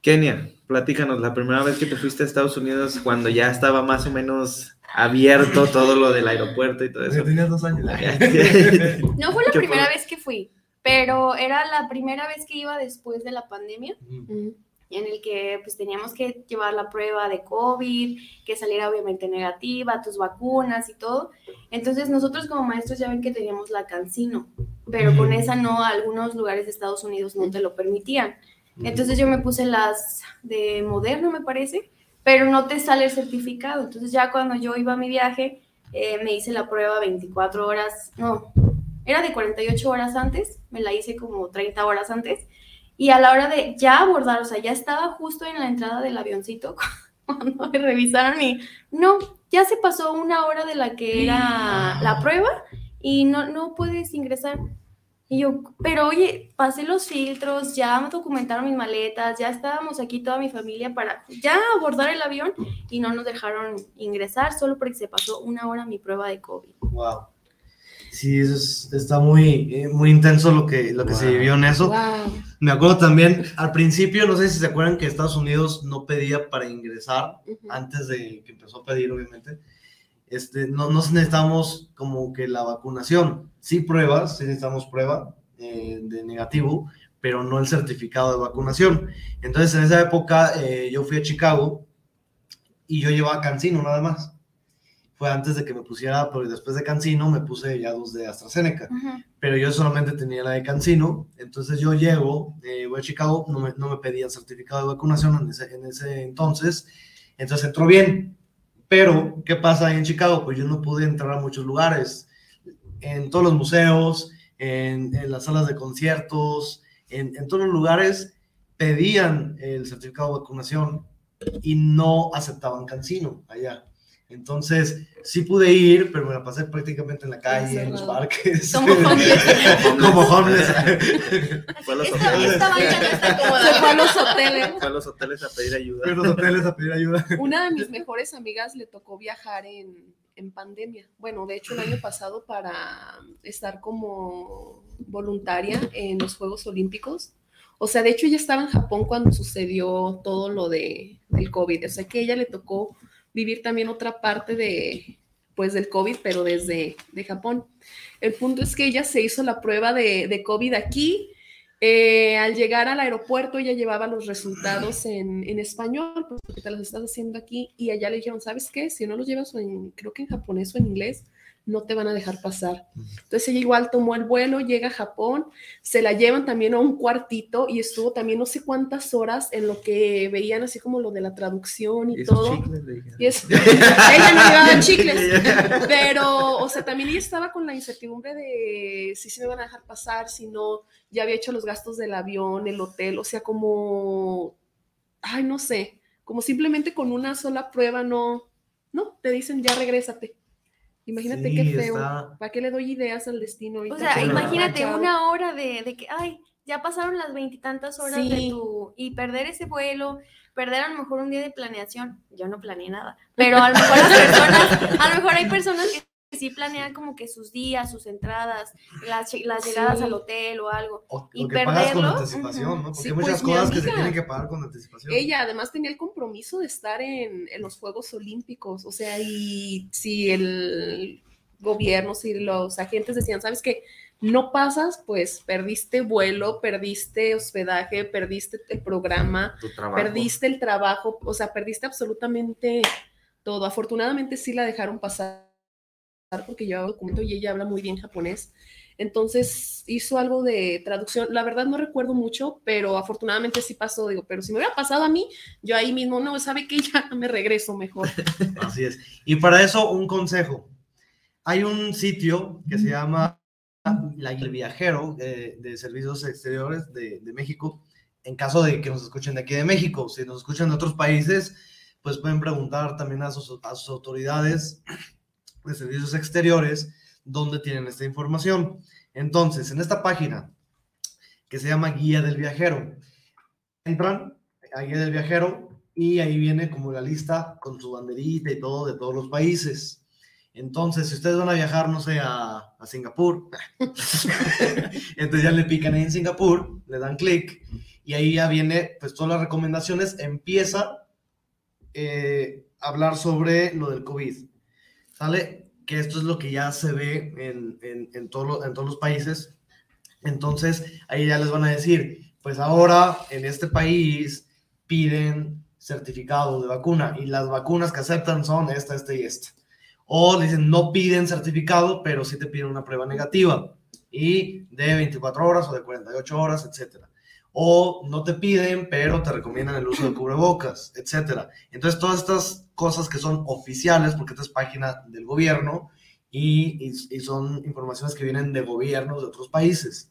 Kenia, platícanos, la primera vez que te fuiste a Estados Unidos cuando ya estaba más o menos abierto todo lo del aeropuerto y todo eso. Tenías dos años. <laughs> No fue la ¿Qué primera fue? vez que fui. pero era la primera vez que iba después de la pandemia Ujú. en el que pues teníamos que llevar la prueba de COVID, que saliera obviamente negativa, tus vacunas y todo. Entonces nosotros como maestros ya ven que teníamos la Cancino, pero con Mm. esa no, algunos lugares de Estados Unidos no te lo permitían. Entonces yo me puse las de Moderna, me parece, pero no te sale el certificado. Entonces ya cuando yo iba a mi viaje, eh, me hice la prueba 24 horas, no, era de 48 horas antes, me la hice como 30 horas antes. Y a la hora de ya abordar, o sea, ya estaba justo en la entrada del avioncito <laughs> cuando me revisaron y no, ya se pasó una hora de la que era la prueba y no, no puedes ingresar. Y yo, pero oye, pasé los filtros, ya me documentaron mis maletas, ya estábamos aquí toda mi familia para ya abordar el avión y no nos dejaron ingresar solo porque se pasó una hora mi prueba de COVID. Wow. Sí, eso es- está muy, eh, muy intenso lo que, lo que se vivió en eso. Wow. Me acuerdo también, al principio, no sé si se acuerdan que Estados Unidos no pedía para ingresar, antes de que empezó a pedir, obviamente. Este, no, no necesitamos como que la vacunación. Sí pruebas, sí necesitamos prueba eh, de negativo, pero no el certificado de vacunación. Entonces, en esa época, eh, yo fui a Chicago y yo llevaba Cancino nada más. Fue antes de que me pusiera, porque después de Cancino me puse ya dos de AstraZeneca pero yo solamente tenía la de Cancino, entonces yo llego, eh, voy a Chicago, no me, no me pedían certificado de vacunación en ese, en ese entonces, entonces entró bien, pero ¿qué pasa ahí en Chicago? Pues yo no pude entrar a muchos lugares, en todos los museos, en, las salas de conciertos, en, en todos los lugares pedían el certificado de vacunación y no aceptaban Cancino allá. Entonces, sí pude ir, pero me la pasé prácticamente en la calle, en los parques. Como homeless. <laughs> Como homeless. <laughs> Fue a los Esta, hoteles. esta banca no está Se cómoda. fue a los hoteles. Fue a los hoteles a pedir ayuda. Fui a los hoteles a pedir ayuda. <laughs> Una de mis mejores amigas le tocó viajar en, en pandemia. Bueno, de hecho, el año pasado para estar como voluntaria en los Juegos Olímpicos. O sea, de hecho, ella estaba en Japón cuando sucedió todo lo de, del COVID. O sea, que ella le tocó vivir también otra parte de, pues, del COVID, pero desde de Japón. El punto es que ella se hizo la prueba de, de COVID aquí. Eh, al llegar al aeropuerto, ella llevaba los resultados en, en español, porque te los estás haciendo aquí, y allá le dijeron, ¿sabes qué? Si no los llevas creo que en japonés o en inglés, no te van a dejar pasar. Entonces ella igual tomó el vuelo, llega a Japón, se la llevan también a un cuartito y estuvo también no sé cuántas horas en lo que veían así como lo de la traducción y, todo. chicles. Y ella no llevaba <laughs> chicles, pero, o sea, también ella estaba con la incertidumbre de si se me van a dejar pasar, si no, ya había hecho los gastos del avión, el hotel, o sea, como, ay, no sé, como simplemente con una sola prueba no, no, te dicen ya regrésate. Imagínate Sí, qué feo. está- ¿Para qué le doy ideas al destino? O sea, imagínate una hora de, de que, ay, ya pasaron las veintitantas horas de tu... Y perder ese vuelo, perder a lo mejor un día de planeación. Yo no planeé nada, <laughs> pero a lo mejor las personas, a lo mejor hay personas que sí planean como que sus días, sus entradas, las, las llegadas Sí. al hotel o algo. O, Y o que pagas con perderlo, Sí, hay muchas pues, cosas que se tienen que pagar con anticipación. Ella además tenía el compromiso de estar en, en los Juegos Olímpicos, o sea, y si el gobierno, si los agentes decían, sabes que no pasas, pues perdiste vuelo, perdiste hospedaje, perdiste el programa, perdiste el trabajo, o sea, perdiste absolutamente todo. Afortunadamente sí la dejaron pasar porque llevaba documento y ella habla muy bien japonés. Entonces hizo algo de traducción. La verdad no recuerdo mucho, pero afortunadamente sí pasó. Digo, pero si me hubiera pasado a mí, yo ahí mismo, no, sabe que ya me regreso mejor. <laughs> Así es. Y para eso, un consejo. Hay un sitio que se llama La del Viajero eh, de Servicios Exteriores de, de México. En caso de que nos escuchen de aquí de México, si nos escuchan de otros países, pues pueden preguntar también a sus, a sus autoridades de servicios exteriores dónde tienen esta información. Entonces, en esta página que se llama Guía del Viajero, entran a Guía del Viajero y ahí viene como la lista con su banderita y todo de todos los países. Entonces, si ustedes van a viajar, no sé, a, a Singapur, <laughs> entonces ya le pican ahí en Singapur, le dan clic y ahí ya viene, pues todas las recomendaciones, empieza eh, a hablar sobre lo del COVID, ¿sale? Que esto es lo que ya se ve en, en, en, todo en todos los países, Entonces, ahí ya les van a decir, pues ahora en este país piden certificado de vacuna y las vacunas que aceptan son esta, esta y esta. O dicen, no piden certificado, pero sí te piden una prueba negativa y de 24 horas o de 48 horas, etcétera. O no te piden, pero te recomiendan el uso de cubrebocas, etcétera. Entonces, todas estas cosas que son oficiales, porque esta es página del gobierno y, y- y son informaciones que vienen de gobiernos de otros países.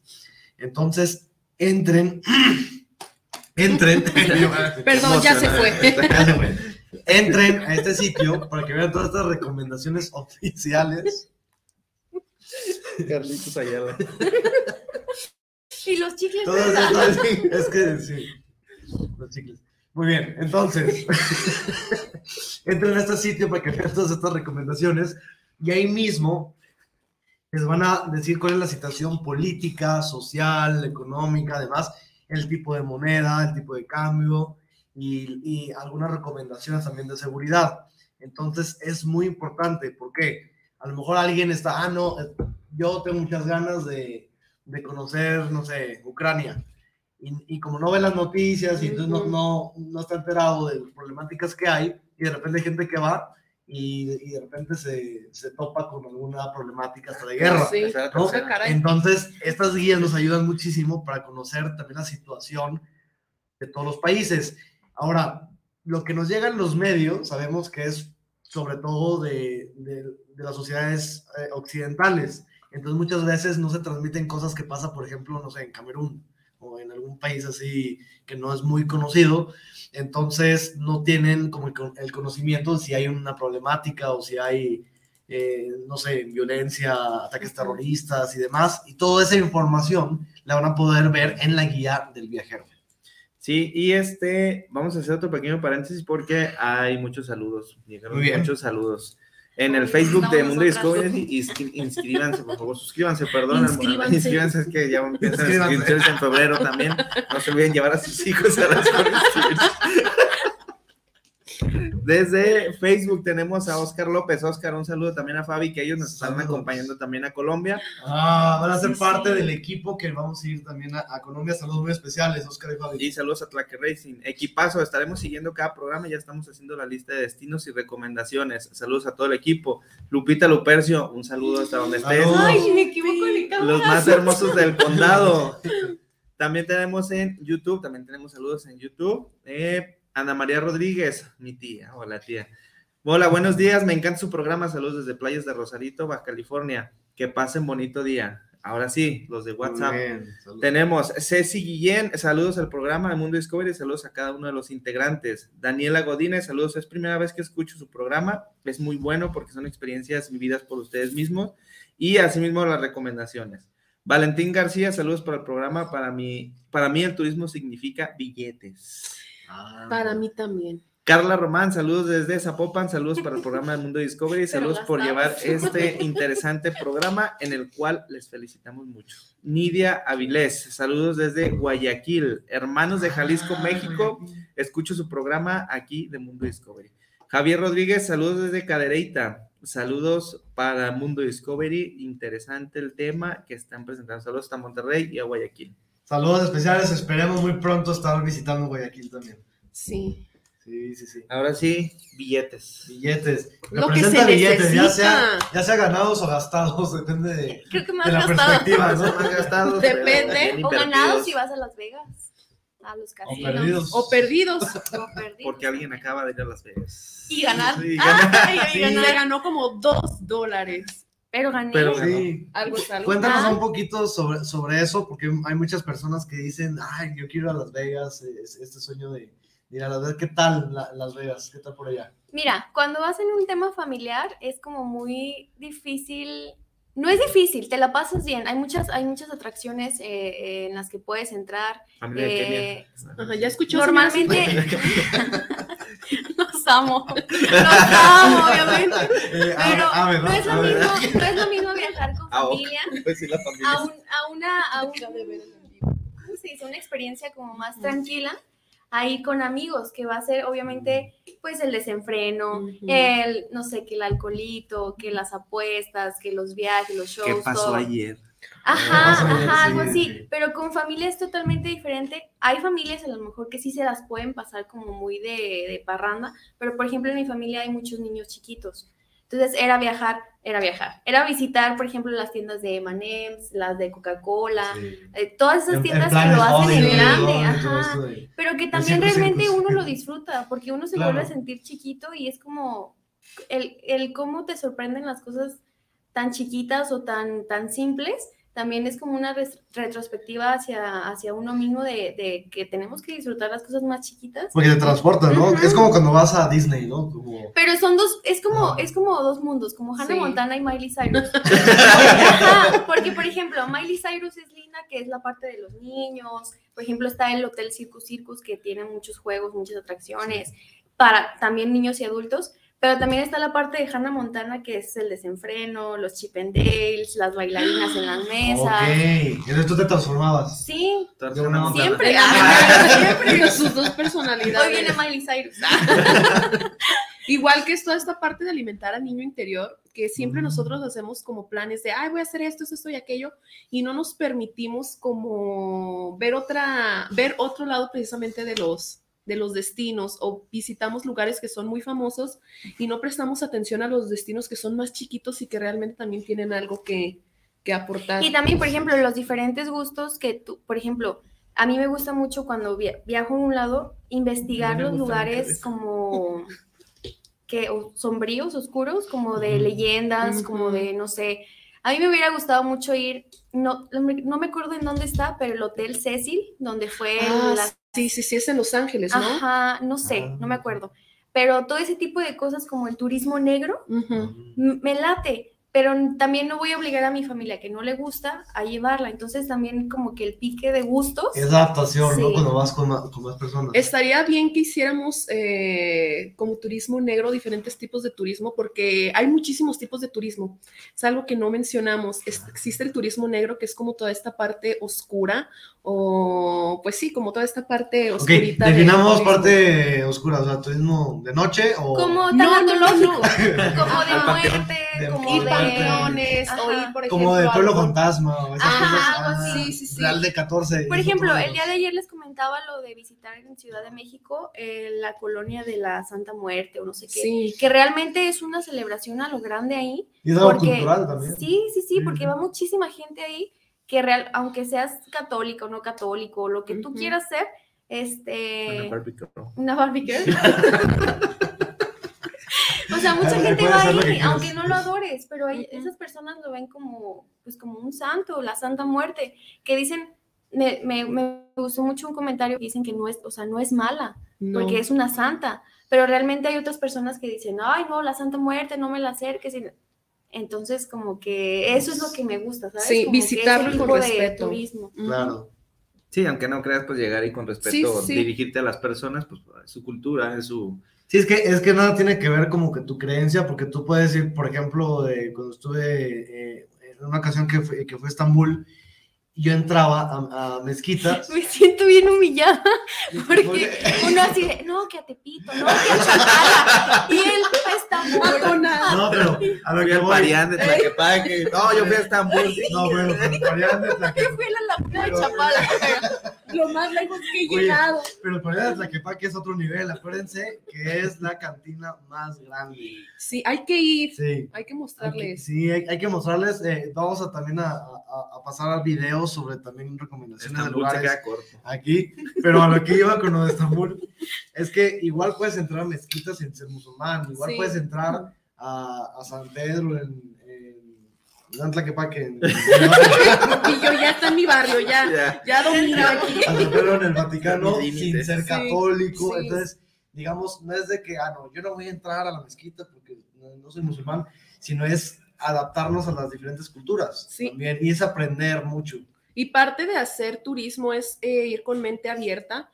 Entonces, entren, <clears throat> entren, <laughs> <laughs> Perdón, ya se fue. <laughs> Ya se fue. entren a este sitio para que vean todas estas recomendaciones oficiales. Carlitos Ayala. Y los chicles, ¿verdad? estas, es que sí, los chicles. Muy bien, entonces, <laughs> entren a este sitio para que vean todas estas recomendaciones y ahí mismo les van a decir cuál es la situación política, social, económica, además, el tipo de moneda, el tipo de cambio y, y algunas recomendaciones también de seguridad. Entonces, es muy importante porque a lo mejor alguien está, ah, no, yo tengo muchas ganas de, de conocer, no sé, Ucrania. Y, y como no ve las noticias y entonces no, no, no está enterado de las problemáticas que hay, y de repente hay gente que va y, y de repente se, se topa con alguna problemática hasta de guerra. Sí. ¿no? Caray. Entonces, estas guías nos ayudan muchísimo para conocer también la situación de todos los países. Ahora, lo que nos llega en los medios, sabemos que es sobre todo de, de- de las sociedades eh, occidentales. Entonces, muchas veces no se transmiten cosas que pasa, por ejemplo, no sé, en Camerún o en algún país así que no es muy conocido. Entonces, no tienen como el, con- el conocimiento de si hay una problemática o si hay eh, no sé, violencia, ataques terroristas y demás. Y toda esa información la van a poder ver en la guía del viajero. Sí, y este, vamos a hacer otro pequeño paréntesis porque hay muchos saludos. Llegaron Muy bien. muchos saludos. En el Facebook de Mundo. Discovery, inscri- inscríbanse, por favor, suscríbanse, perdón. Inscríbanse. Inscríbanse, es que ya empiezan las inscripciones en febrero también. No se olviden llevar a sus hijos a las. <laughs> Desde Facebook tenemos a Oscar López. Oscar, un saludo también a Fabi, que ellos nos están Saludos. acompañando también a Colombia. Ah, van a ser Sí, parte sí. del equipo que vamos a ir también a, a Colombia. Saludos muy especiales, Oscar y Fabi. Y saludos a Tlaque Racing. Equipazo, estaremos siguiendo cada programa. Ya estamos haciendo la lista de destinos y recomendaciones. Saludos a todo el equipo. Lupita Lupercio, un saludo hasta donde estés. Ay, me equivoco de cámara. Los más hermosos del condado. También tenemos en YouTube, también tenemos saludos en YouTube. Eh, Ana María Rodríguez, mi tía. Hola, tía. Hola, buenos días. Me encanta su programa. Saludos desde Playas de Rosarito, Baja California. Que pasen bonito día. Ahora sí, los de WhatsApp. Bien. Tenemos Ceci Guillén, saludos al programa de Mundo Discovery, saludos a cada uno de los integrantes. Daniela Godínez, saludos, es primera vez que escucho su programa, es muy bueno porque son experiencias vividas por ustedes mismos y asimismo las recomendaciones. Valentín García, saludos para el programa, para mí, para mí el turismo significa billetes. Ah. Para mí también. Carla Román, saludos desde Zapopan, saludos para el programa de Mundo Discovery, <laughs> saludos por llevar este interesante programa en el cual les felicitamos mucho. Nidia Avilés, saludos desde Guayaquil, hermanos de Jalisco, México, escucho su programa aquí de Mundo Discovery. Javier Rodríguez, saludos desde Cadereyta, saludos para Mundo Discovery, interesante el tema que están presentando, saludos hasta Monterrey y a Guayaquil. Saludos especiales, esperemos muy pronto estar visitando Guayaquil también. Sí. Sí, sí, sí. Ahora sí, billetes. Billetes. Lo que se billetes, ya sea, necesita. ya sea ganados o gastados, depende de, <laughs> Creo que de más la gastado. perspectiva, ¿no? Más gastados, pero Depende, O ganados si vas a Las Vegas. A los casinos. perdidos. O perdidos. <laughs> O perdidos. Porque alguien acaba de ir a Las Vegas. Y ganar. Sí, ganar. <laughs> y Sí. ganar. Se ganó como dos dólares. Pero gané. Pero- Sí. Algo. Cuéntanos Ah. un poquito sobre, sobre eso, porque hay muchas personas que dicen, ay, yo quiero ir a Las Vegas, es- este sueño de, de ir a Las Vegas. ¿Qué tal la- Las Vegas? ¿Qué tal por allá? Mira, cuando vas en un tema familiar es como muy difícil. No es difícil, te la pasas bien. Hay muchas, hay muchas atracciones eh, eh, en las que puedes entrar. Familia de Eh. Ajá, ya escuchó. Normalmente? <laughs> <laughs> los amo, <laughs> los amo, obviamente. <laughs> Eh, Pero a- a ver, no es lo a ver. mismo, <laughs> no es lo mismo viajar con Ah, familia Pues sí, la familia. a, un- a una, a un- ¿cómo se dice? Una experiencia como más tranquila, ahí con amigos, que va a ser obviamente pues el desenfreno, el, no sé, que el alcoholito, que las apuestas, que los viajes, los shows, ¿Qué pasó todo. ayer? Ajá, o menos, ajá, algo sí, así. sí. Pero con familia es totalmente diferente. Hay familias a lo mejor que sí se las pueden pasar como muy de, de parranda, pero por ejemplo en mi familia hay muchos niños chiquitos. Entonces era viajar, era viajar. Era visitar, por ejemplo, las tiendas de M&M's, las de Coca-Cola, Sí. eh, todas esas En- en tiendas que lo hacen en grande, ajá. Pero que también realmente uno lo disfruta, porque uno se Claro. vuelve a sentir chiquito y es como el, el cómo te sorprenden las cosas tan chiquitas o tan, tan simples, también es como una retrospectiva hacia, hacia uno mismo de, de que tenemos que disfrutar las cosas más chiquitas. Porque te transporta, ¿no? Ujú. Es como cuando vas a Disney, ¿no? Como... Pero son dos, es como, Ah. es como dos mundos, como Hannah Sí. Montana y Miley Cyrus. <laughs> Ajá, porque, por ejemplo, Miley Cyrus es linda, que es la parte de los niños. Por ejemplo, está el Hotel Circus Circus, que tiene muchos juegos, muchas atracciones, para también niños y adultos. Pero también está la parte de Hannah Montana, que es el desenfreno, los chip and dales, las bailarinas en las mesas. Ok, entonces tú te transformabas. Sí, una siempre. Siempre <laughs> con sus dos personalidades. Hoy viene Miley Cyrus. <laughs> Igual que es toda esta parte de alimentar al niño interior, que siempre Mm. nosotros hacemos como planes de, ay, voy a hacer esto, esto y aquello, y no nos permitimos como ver otra, ver otro lado precisamente de los de los destinos o visitamos lugares que son muy famosos y no prestamos atención a los destinos que son más chiquitos y que realmente también tienen algo que, que aportar. Y también, por ejemplo, los diferentes gustos que tú, por ejemplo, a mí me gusta mucho cuando via- viajo a un lado, investigar los lugares como que o sombríos, oscuros, como de leyendas, como de, no sé, a mí me hubiera gustado mucho ir, no, no me no me acuerdo en dónde está, pero el Hotel Cecil, donde fue Ah, la sí, sí, sí, es en Los Ángeles, ¿no? Ajá, no sé, no me Ah. acuerdo. Pero todo ese tipo de cosas como el turismo negro, me late, pero también no voy a obligar a mi familia que no le gusta a llevarla. Entonces también como que el pique de gustos. Es adaptación, ¿no? Sí. Cuando vas con, ma- con más personas. Estaría bien que hiciéramos eh, como turismo negro, diferentes tipos de turismo, porque hay muchísimos tipos de turismo. Es algo que no mencionamos. Es- existe el turismo negro, que es como toda esta parte oscura, o pues sí, como toda esta parte oscurita. definamos turismo. parte oscura, o sea, turismo de noche o... Como No, no, no, no. como de <laughs> muerte, De como de... Ajá. ir, por ejemplo, Como de pueblo algo- fantasma o esas Ajá, cosas. algo ah, así, sí, sí. Real de 14. Por ejemplo, el día de ayer les comentaba lo de visitar en Ciudad de México eh, la colonia de la Santa Muerte o no sé qué, Sí. que realmente es una celebración a lo grande ahí. Y es algo porque- cultural también. Sí, sí, sí, Sí, porque sí. va muchísima gente ahí que real, aunque seas católico o no católico, lo que tú Ujú. quieras ser, este, Una Barbie girl. una Barbie girl. <laughs> o sea, mucha <laughs> gente va ahí, aunque no lo adores, pero Ujú. esas personas lo ven como, pues, como un santo, la Santa Muerte, que dicen, me, me, me gustó mucho un comentario que dicen que no es, o sea, no es mala, No. porque es una santa, pero realmente hay otras personas que dicen, ay, no, la Santa Muerte, no me la acerques. y- Entonces, como que eso es lo que me gusta, ¿sabes? Sí, Como que visitarlo con respeto. turismo. Claro. Sí, aunque no creas, pues llegar y con respeto Sí, sí. dirigirte a las personas, pues es su cultura, es su... Sí, es que, es que nada tiene que ver como que tu creencia, porque tú puedes ir, por ejemplo, de, cuando estuve eh, en una ocasión que fue, que fue a Estambul, yo entraba a, a mezquitas. Me siento bien humillada, <laughs> porque uno así de, no, que a Tepito, no, que a Chapala, y él a Estambul. No, pero <laughs> a lo que voy. Parián de Tlaquepaque. <laughs> No, yo fui a Estambul. No, bueno, pero el Parián de Tlaquepaque- Yo fui a la laguna de Chapala. Lo más lejos que he Oye, llegado. pero el Parián de Tlaquepaque es otro nivel. Acuérdense que es la cantina más grande. Sí, hay que ir, Sí. hay que Hay que- mostrarles. sí, hay, hay que mostrarles. eh, vamos a también a, a- a pasar videos sobre también recomendaciones de Estambul se lugares queda corto. aquí. Pero a lo que iba con lo de Estambul es que igual puedes entrar a mezquitas sin ser musulmán. Igual Sí. puedes entrar a, a San Pedro en. En Tlaquepaque, en- Y yo ya está en mi barrio, ya, <laughs> Ya. ya domino aquí. Pedro en el Vaticano sin ser católico. sí. Entonces, digamos, no es de que, ah, no, yo no voy a entrar a la mezquita porque no, no soy musulmán, sino es adaptarnos a las diferentes culturas. Sí. También, y es aprender mucho. Y parte de hacer turismo es eh, ir con mente abierta,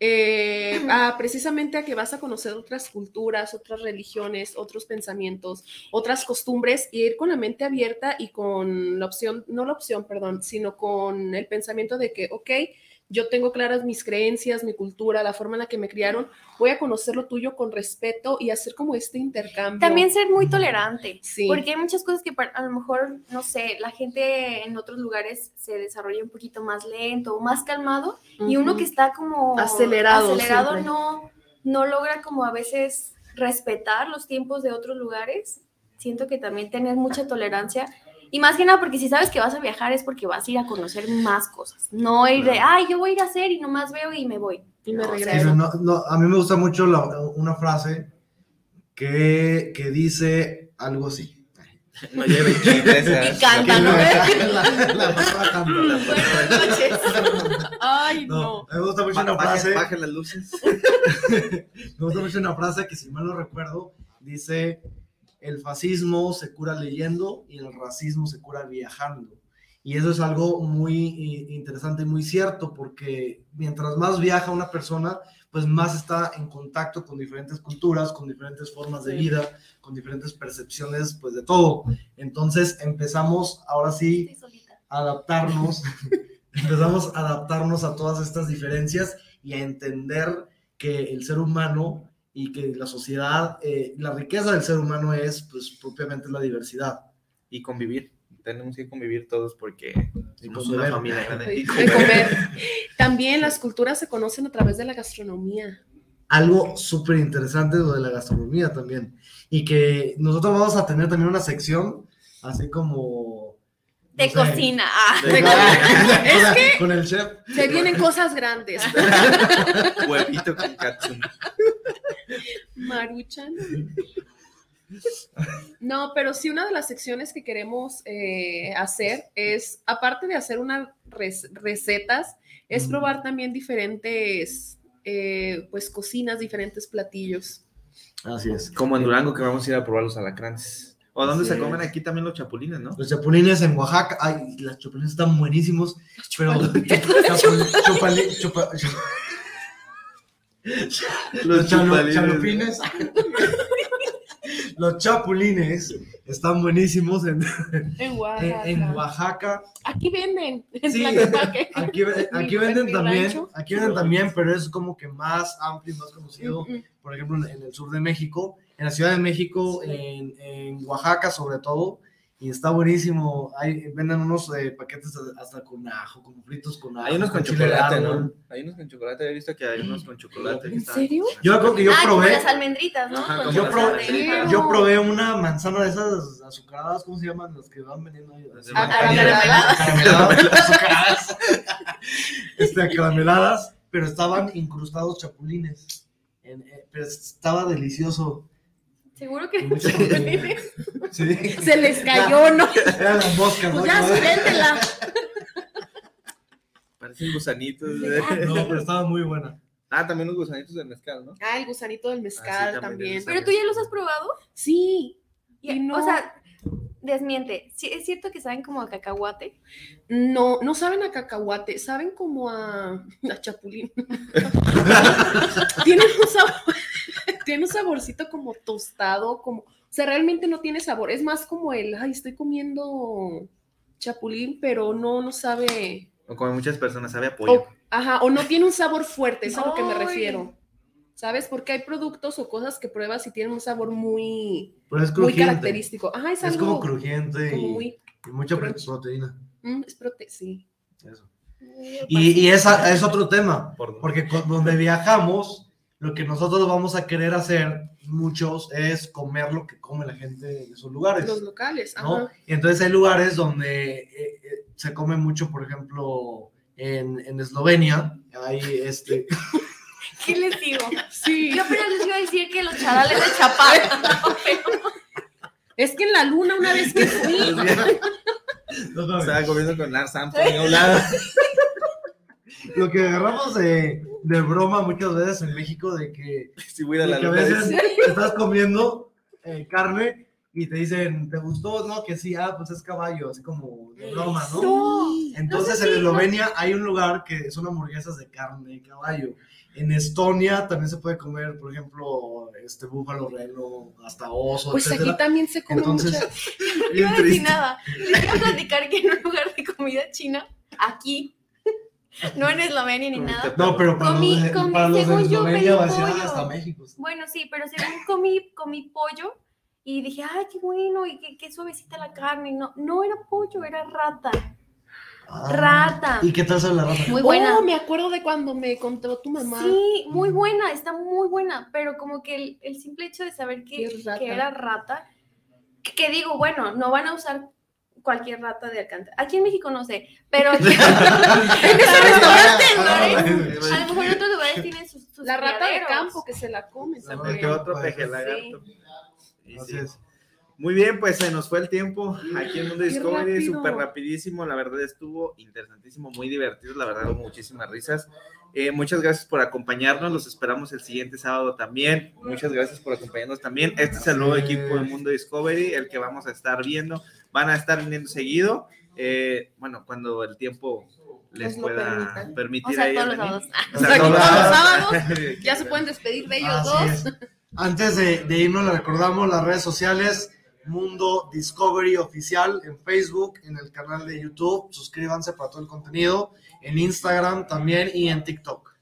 eh, a, precisamente a que vas a conocer otras culturas, otras religiones, otros pensamientos, otras costumbres, y ir con la mente abierta y con la opción, no la opción, perdón, sino con el pensamiento de que, ok, yo tengo claras mis creencias, mi cultura, la forma en la que me criaron, voy a conocer lo tuyo con respeto y hacer como este intercambio. También ser muy tolerante, Sí. porque hay muchas cosas que a lo mejor, no sé, la gente en otros lugares se desarrolla un poquito más lento o más calmado y uno que está como Acelerado acelerado siempre. no, no logra como a veces respetar los tiempos de otros lugares. Siento que también tener mucha tolerancia. Y más que nada, porque si sabes que vas a viajar es porque vas a ir a conocer más cosas. No ir de, ay, yo voy a ir a hacer y nomás veo y me voy. Y me No, regreso. No, no, a mí me gusta mucho la- una frase que, que dice algo así. No lleven chicles. Y canta, ¿no? Ay, No, me gusta mucho una frase. bajen las luces. <laughs> Me gusta mucho una frase que, si mal no recuerdo, dice: El fascismo se cura leyendo y el racismo se cura viajando. Y eso es algo muy interesante y muy cierto, porque mientras más viaja una persona, pues más está en contacto con diferentes culturas, con diferentes formas de vida, con diferentes percepciones, pues de todo. Entonces empezamos ahora sí a adaptarnos, <laughs> empezamos a adaptarnos a todas estas diferencias y a entender que el ser humano y que la sociedad, eh, la riqueza del ser humano es pues propiamente la diversidad. Y convivir. Tenemos que convivir todos porque somos conviver. una familia <laughs> Y comer. También las culturas se conocen a través de la gastronomía. Algo súper interesante lo de la gastronomía también. Y que nosotros vamos a tener también una sección así como... De no sé, cocina. Ah. de- cocina. <laughs> Es que- con el chef. Se vienen cosas grandes. <laughs> Huevito con katsun. Maruchan. No, pero sí una de las secciones que queremos eh, hacer es, aparte de hacer unas rec- recetas, es Mm. probar también diferentes, eh, pues, cocinas, diferentes platillos. Así es. Como en Durango que vamos a ir a probar los alacranes. O donde se Sí. comen aquí también los chapulines, ¿no? Los chapulines en Oaxaca, ay, las chapulines están buenísimos, pero <laughs> los chalupines, los chapulines están buenísimos en, En Oaxaca. en Oaxaca. Aquí venden. En Sí, <laughs> aquí, venden también, rancho. aquí venden también, pero es como que más amplio y más conocido, Mm, mm. por ejemplo, en, en el sur de México, en la Ciudad de México, en, en Oaxaca sobre todo, y está buenísimo. Hay, venden unos eh, paquetes hasta con ajo, como fritos con ajo. Hay unos con chocolate. ¿no? Hay unos con chocolate. He visto que hay unos con chocolate. ¿En serio? Yo creo que yo ah, como probé, las almendritas, ¿no? Ajá, Con yo, las probé chocolate. almendritas. yo probé una manzana de esas azucaradas, ¿cómo se llaman? Las que van vendiendo ahí. Así, Acarameladas. acarameladas, azucaradas. Este, acarameladas, pero estaban incrustados chapulines. En- eh, pero estaba delicioso. Seguro que. Sí. Se les cayó, ¿no? Eran las moscas, ¿no? Pues ya, véndela. Parecen gusanitos. <laughs> No, pero estaba muy buena. Ah, también los gusanitos de mezcal, ¿no? Ah, el gusanito del mezcal Ah, sí, también Pero tú ya los has probado. Sí. Y- Y no- O sea, desmiente. Sí, es cierto que saben como a cacahuate. No, no saben a cacahuate, saben como a, a chapulín. <laughs> tienen un sabor, tiene un saborcito como tostado, como, o sea, realmente no tiene sabor, es más como el, ay, estoy comiendo chapulín, pero no, no sabe, O como muchas personas, sabe a pollo. o, ajá, o no tiene un sabor fuerte, es a lo que me refiero. ¿Sabes? Porque hay productos o cosas que pruebas y tienen un sabor muy, es muy característico. Ajá, es, Es algo como crujiente como y, muy, y mucha crunch. proteína. mm, es prote, sí. Eso. Y, y esa es otro tema. Por- Porque con- donde viajamos, lo que nosotros vamos a querer hacer, muchos, es comer lo que come la gente de esos lugares. Los locales, ¿no? ajá. Y entonces hay lugares donde eh, eh, se come mucho, por ejemplo, en, en Eslovenia, hay este... ¿Qué les digo? <laughs> Sí. Yo apenas les iba a decir que los charales de Chapala. <laughs> Es que en la luna una vez que fui, <laughs> no, no, Estaba comiendo con Lars Armstrong a un lado. Lo que agarramos de, de broma muchas veces en México, de que, Si voy a de la que a veces estás comiendo eh, carne y te dicen, ¿te gustó? No, que sí, ah, pues es caballo, así como de broma, ¿no? no, Entonces No sé en Eslovenia hay un lugar que son hamburguesas de carne de caballo. En Estonia también se puede comer, por ejemplo, este búfalo, reno, hasta oso, pues aquí etcétera. también se come Entonces. <laughs> No a decir triste. nada. Les iba a platicar que en un lugar de comida china, aquí, no en Eslovenia ni nada. No, pero para Comí- los de, comí, para los de según yo, Eslovenia va a pedí ser pollo. hasta México. Bueno, sí, pero según comí, comí pollo y dije, ay, qué bueno, y qué, qué suavecita la carne. y No, no era pollo, era rata. Ah. Rata. ¿Y qué tal sabe la rata? Muy buena. Oh, me acuerdo de cuando me contó tu mamá. Sí, muy buena, está muy buena, pero como que el, el simple hecho de saber que, que era rata, que, que digo, bueno, no van a usar cualquier rata de alcántara. Aquí en México no sé, pero <laughs> aquí- en ese restaurante Lores, a lo mejor en otros lugares tienen sus, sus La rata de campo que se la come La que otro peje lagarto. Así es. Muy bien, pues se nos fue el tiempo aquí en Mundo Discovery, súper rapidísimo, la verdad estuvo interesantísimo, muy divertido, la verdad, hubo muchísimas risas. Eh, muchas gracias por acompañarnos, los esperamos el siguiente sábado también. Muchas gracias por acompañarnos también. Este es el nuevo equipo de Mundo Discovery, el que vamos a estar viendo. Van a estar viniendo seguido, eh, bueno, cuando el tiempo les Nos lo pueda permita. O permitir sea, a todos los. <laughs> O sea, todos los sábados. sábados <laughs> ya se pueden despedir de ellos Así dos. es. Antes de, de irnos, le recordamos las redes sociales, Mundo Discovery Oficial en Facebook, en el canal de YouTube, suscríbanse para todo el contenido, en Instagram también y en TikTok.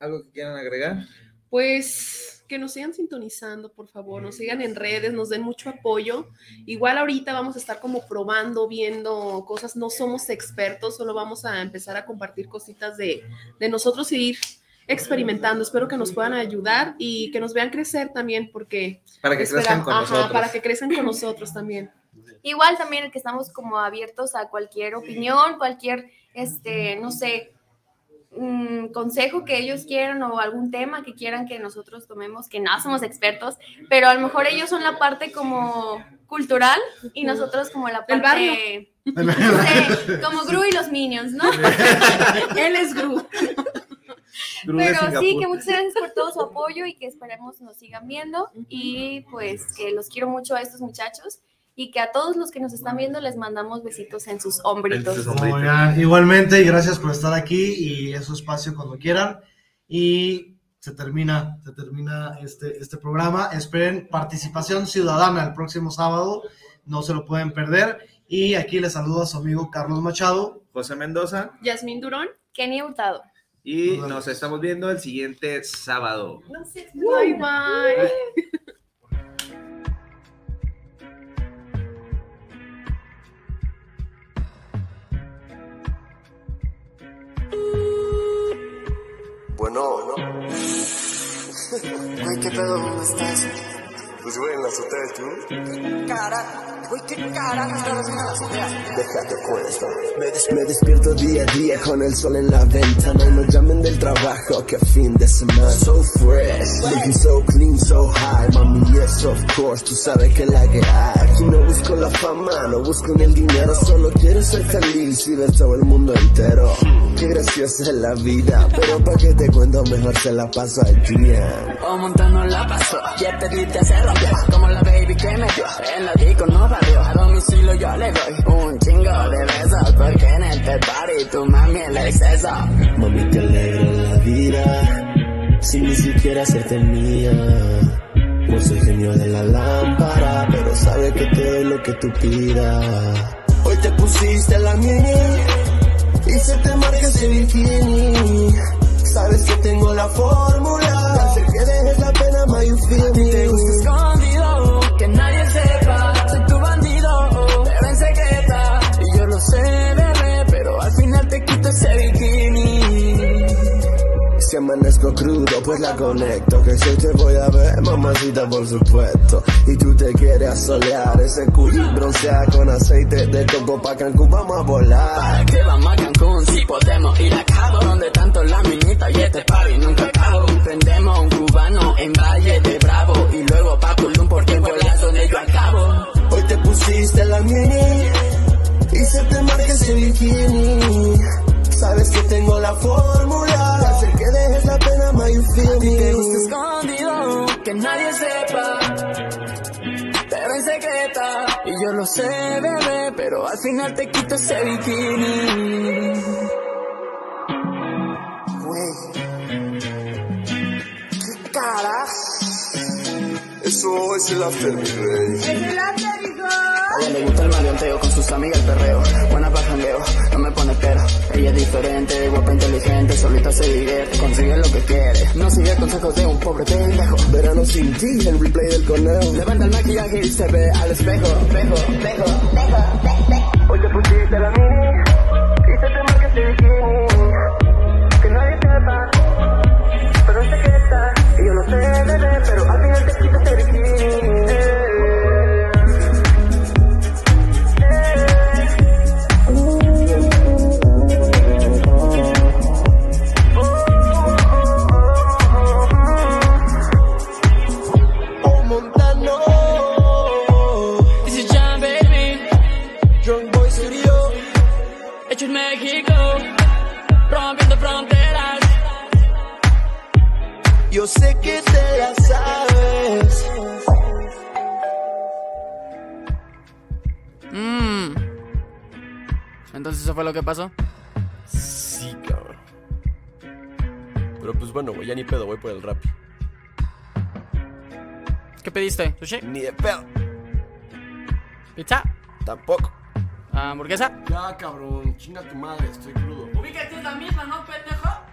¿Algo que quieran agregar? Pues que nos sigan sintonizando, por favor, nos sigan en redes, nos den mucho apoyo. Igual ahorita vamos a estar como probando, viendo cosas, no somos expertos, solo vamos a empezar a compartir cositas de, de nosotros y ir experimentando. Espero que nos puedan ayudar y que nos vean crecer también, porque Para que espera- crezcan con ajá, nosotros. para que crezcan con nosotros también. Igual también que estamos como abiertos a cualquier opinión, cualquier, este, no sé, mm, consejo que ellos quieran o algún tema que quieran que nosotros tomemos, que no somos expertos, pero a lo mejor ellos son la parte como cultural y nosotros como la barrio. parte, <laughs> sí, como Gru y los Minions, ¿no? <laughs> Él es Gru. Pero sí, que muchas gracias por todo su apoyo y que esperemos nos sigan viendo y pues que los quiero mucho a estos muchachos y que a todos los que nos están viendo les mandamos besitos en sus hombritos. Oigan, igualmente, y gracias por estar aquí y es su espacio cuando quieran. Y se termina, se termina este, este programa. Esperen participación ciudadana el próximo sábado, no se lo pueden perder. Y aquí les saluda a su amigo Carlos Machado. José Mendoza. Yasmín Durón. Kenny Hurtado. Y nos estamos viendo el siguiente sábado. Bye bye. Bueno, ¿no? Güey, ¿qué pedo? ¿Cómo estás? Pues, güey, en la azotea, ¿tú? Cara, Me, des- me despierto día a día con el sol en la ventana y no llamen del trabajo que fin de semana. So fresh, looking so clean, so high. Mami, yes, of course, tú sabes que la que hay. Aquí no busco la fama, no busco ni el dinero, solo quiero ser feliz y ver todo el mundo entero. Qué graciosa es la vida, pero pa' que te cuento mejor se la paso allí. O montando la pasó, ya te se rompió Como la baby que me dio, en la disco no valió A domicilio yo le doy un chingo de besos Porque en este party tu mami el exceso Mami, te alegra la vida sin ni siquiera hacerte mía. No soy genio de la lámpara, pero sabe que te doy lo que tú pidas. Hoy te pusiste la mini y se te marca ese bikini. Sabes que tengo la fórmula, hacer que dejes la pena, my you feel me. Amanezco crudo, pues la conecto. Que si te voy a ver, mamacita, por supuesto. Y tú te quieres asolear, ese culo broncea con aceite de coco pa' Cancún, vamos a volar. Que vamos a Cancún, si podemos ir a Cabo Donde tanto la minita y este party nunca acabo Prendemos un cubano en Valle de Bravo Y luego pa' Tulum porque en Puebla es donde yo acabo Hoy te pusiste la mini y se te marca ese bikini. Sabes que tengo la fórmula, hacer que dejes la pena, my you feel Te gusta me. escondido, que nadie sepa Pero en secreta Y yo lo sé, bebé Pero al final te quito ese bikini Güey, ¿qué caras? Eso es el after, mi rey. ¡Es el after! A ella le gusta el maleanteo con sus amigas el perreo. Buena para jangueo, no me pone pero. Ella es diferente, guapa, inteligente, solita se divierte, consigue lo que quiere. No sigue consejos de un pobre pendejo. Verano sin ti, el replay del conejo. Levanta el maquillaje y se ve al espejo, espejo, espejo, espejo, espejo. Hoy te pusiste la mini pedo, voy por el rap. ¿Qué pediste? ¿Sushi? Ni de pedo. ¿Pizza? Tampoco. ¿Hamburguesa? Ya, cabrón, chinga tu madre, estoy crudo. Ubícate es la misma, ¿no, pendejo?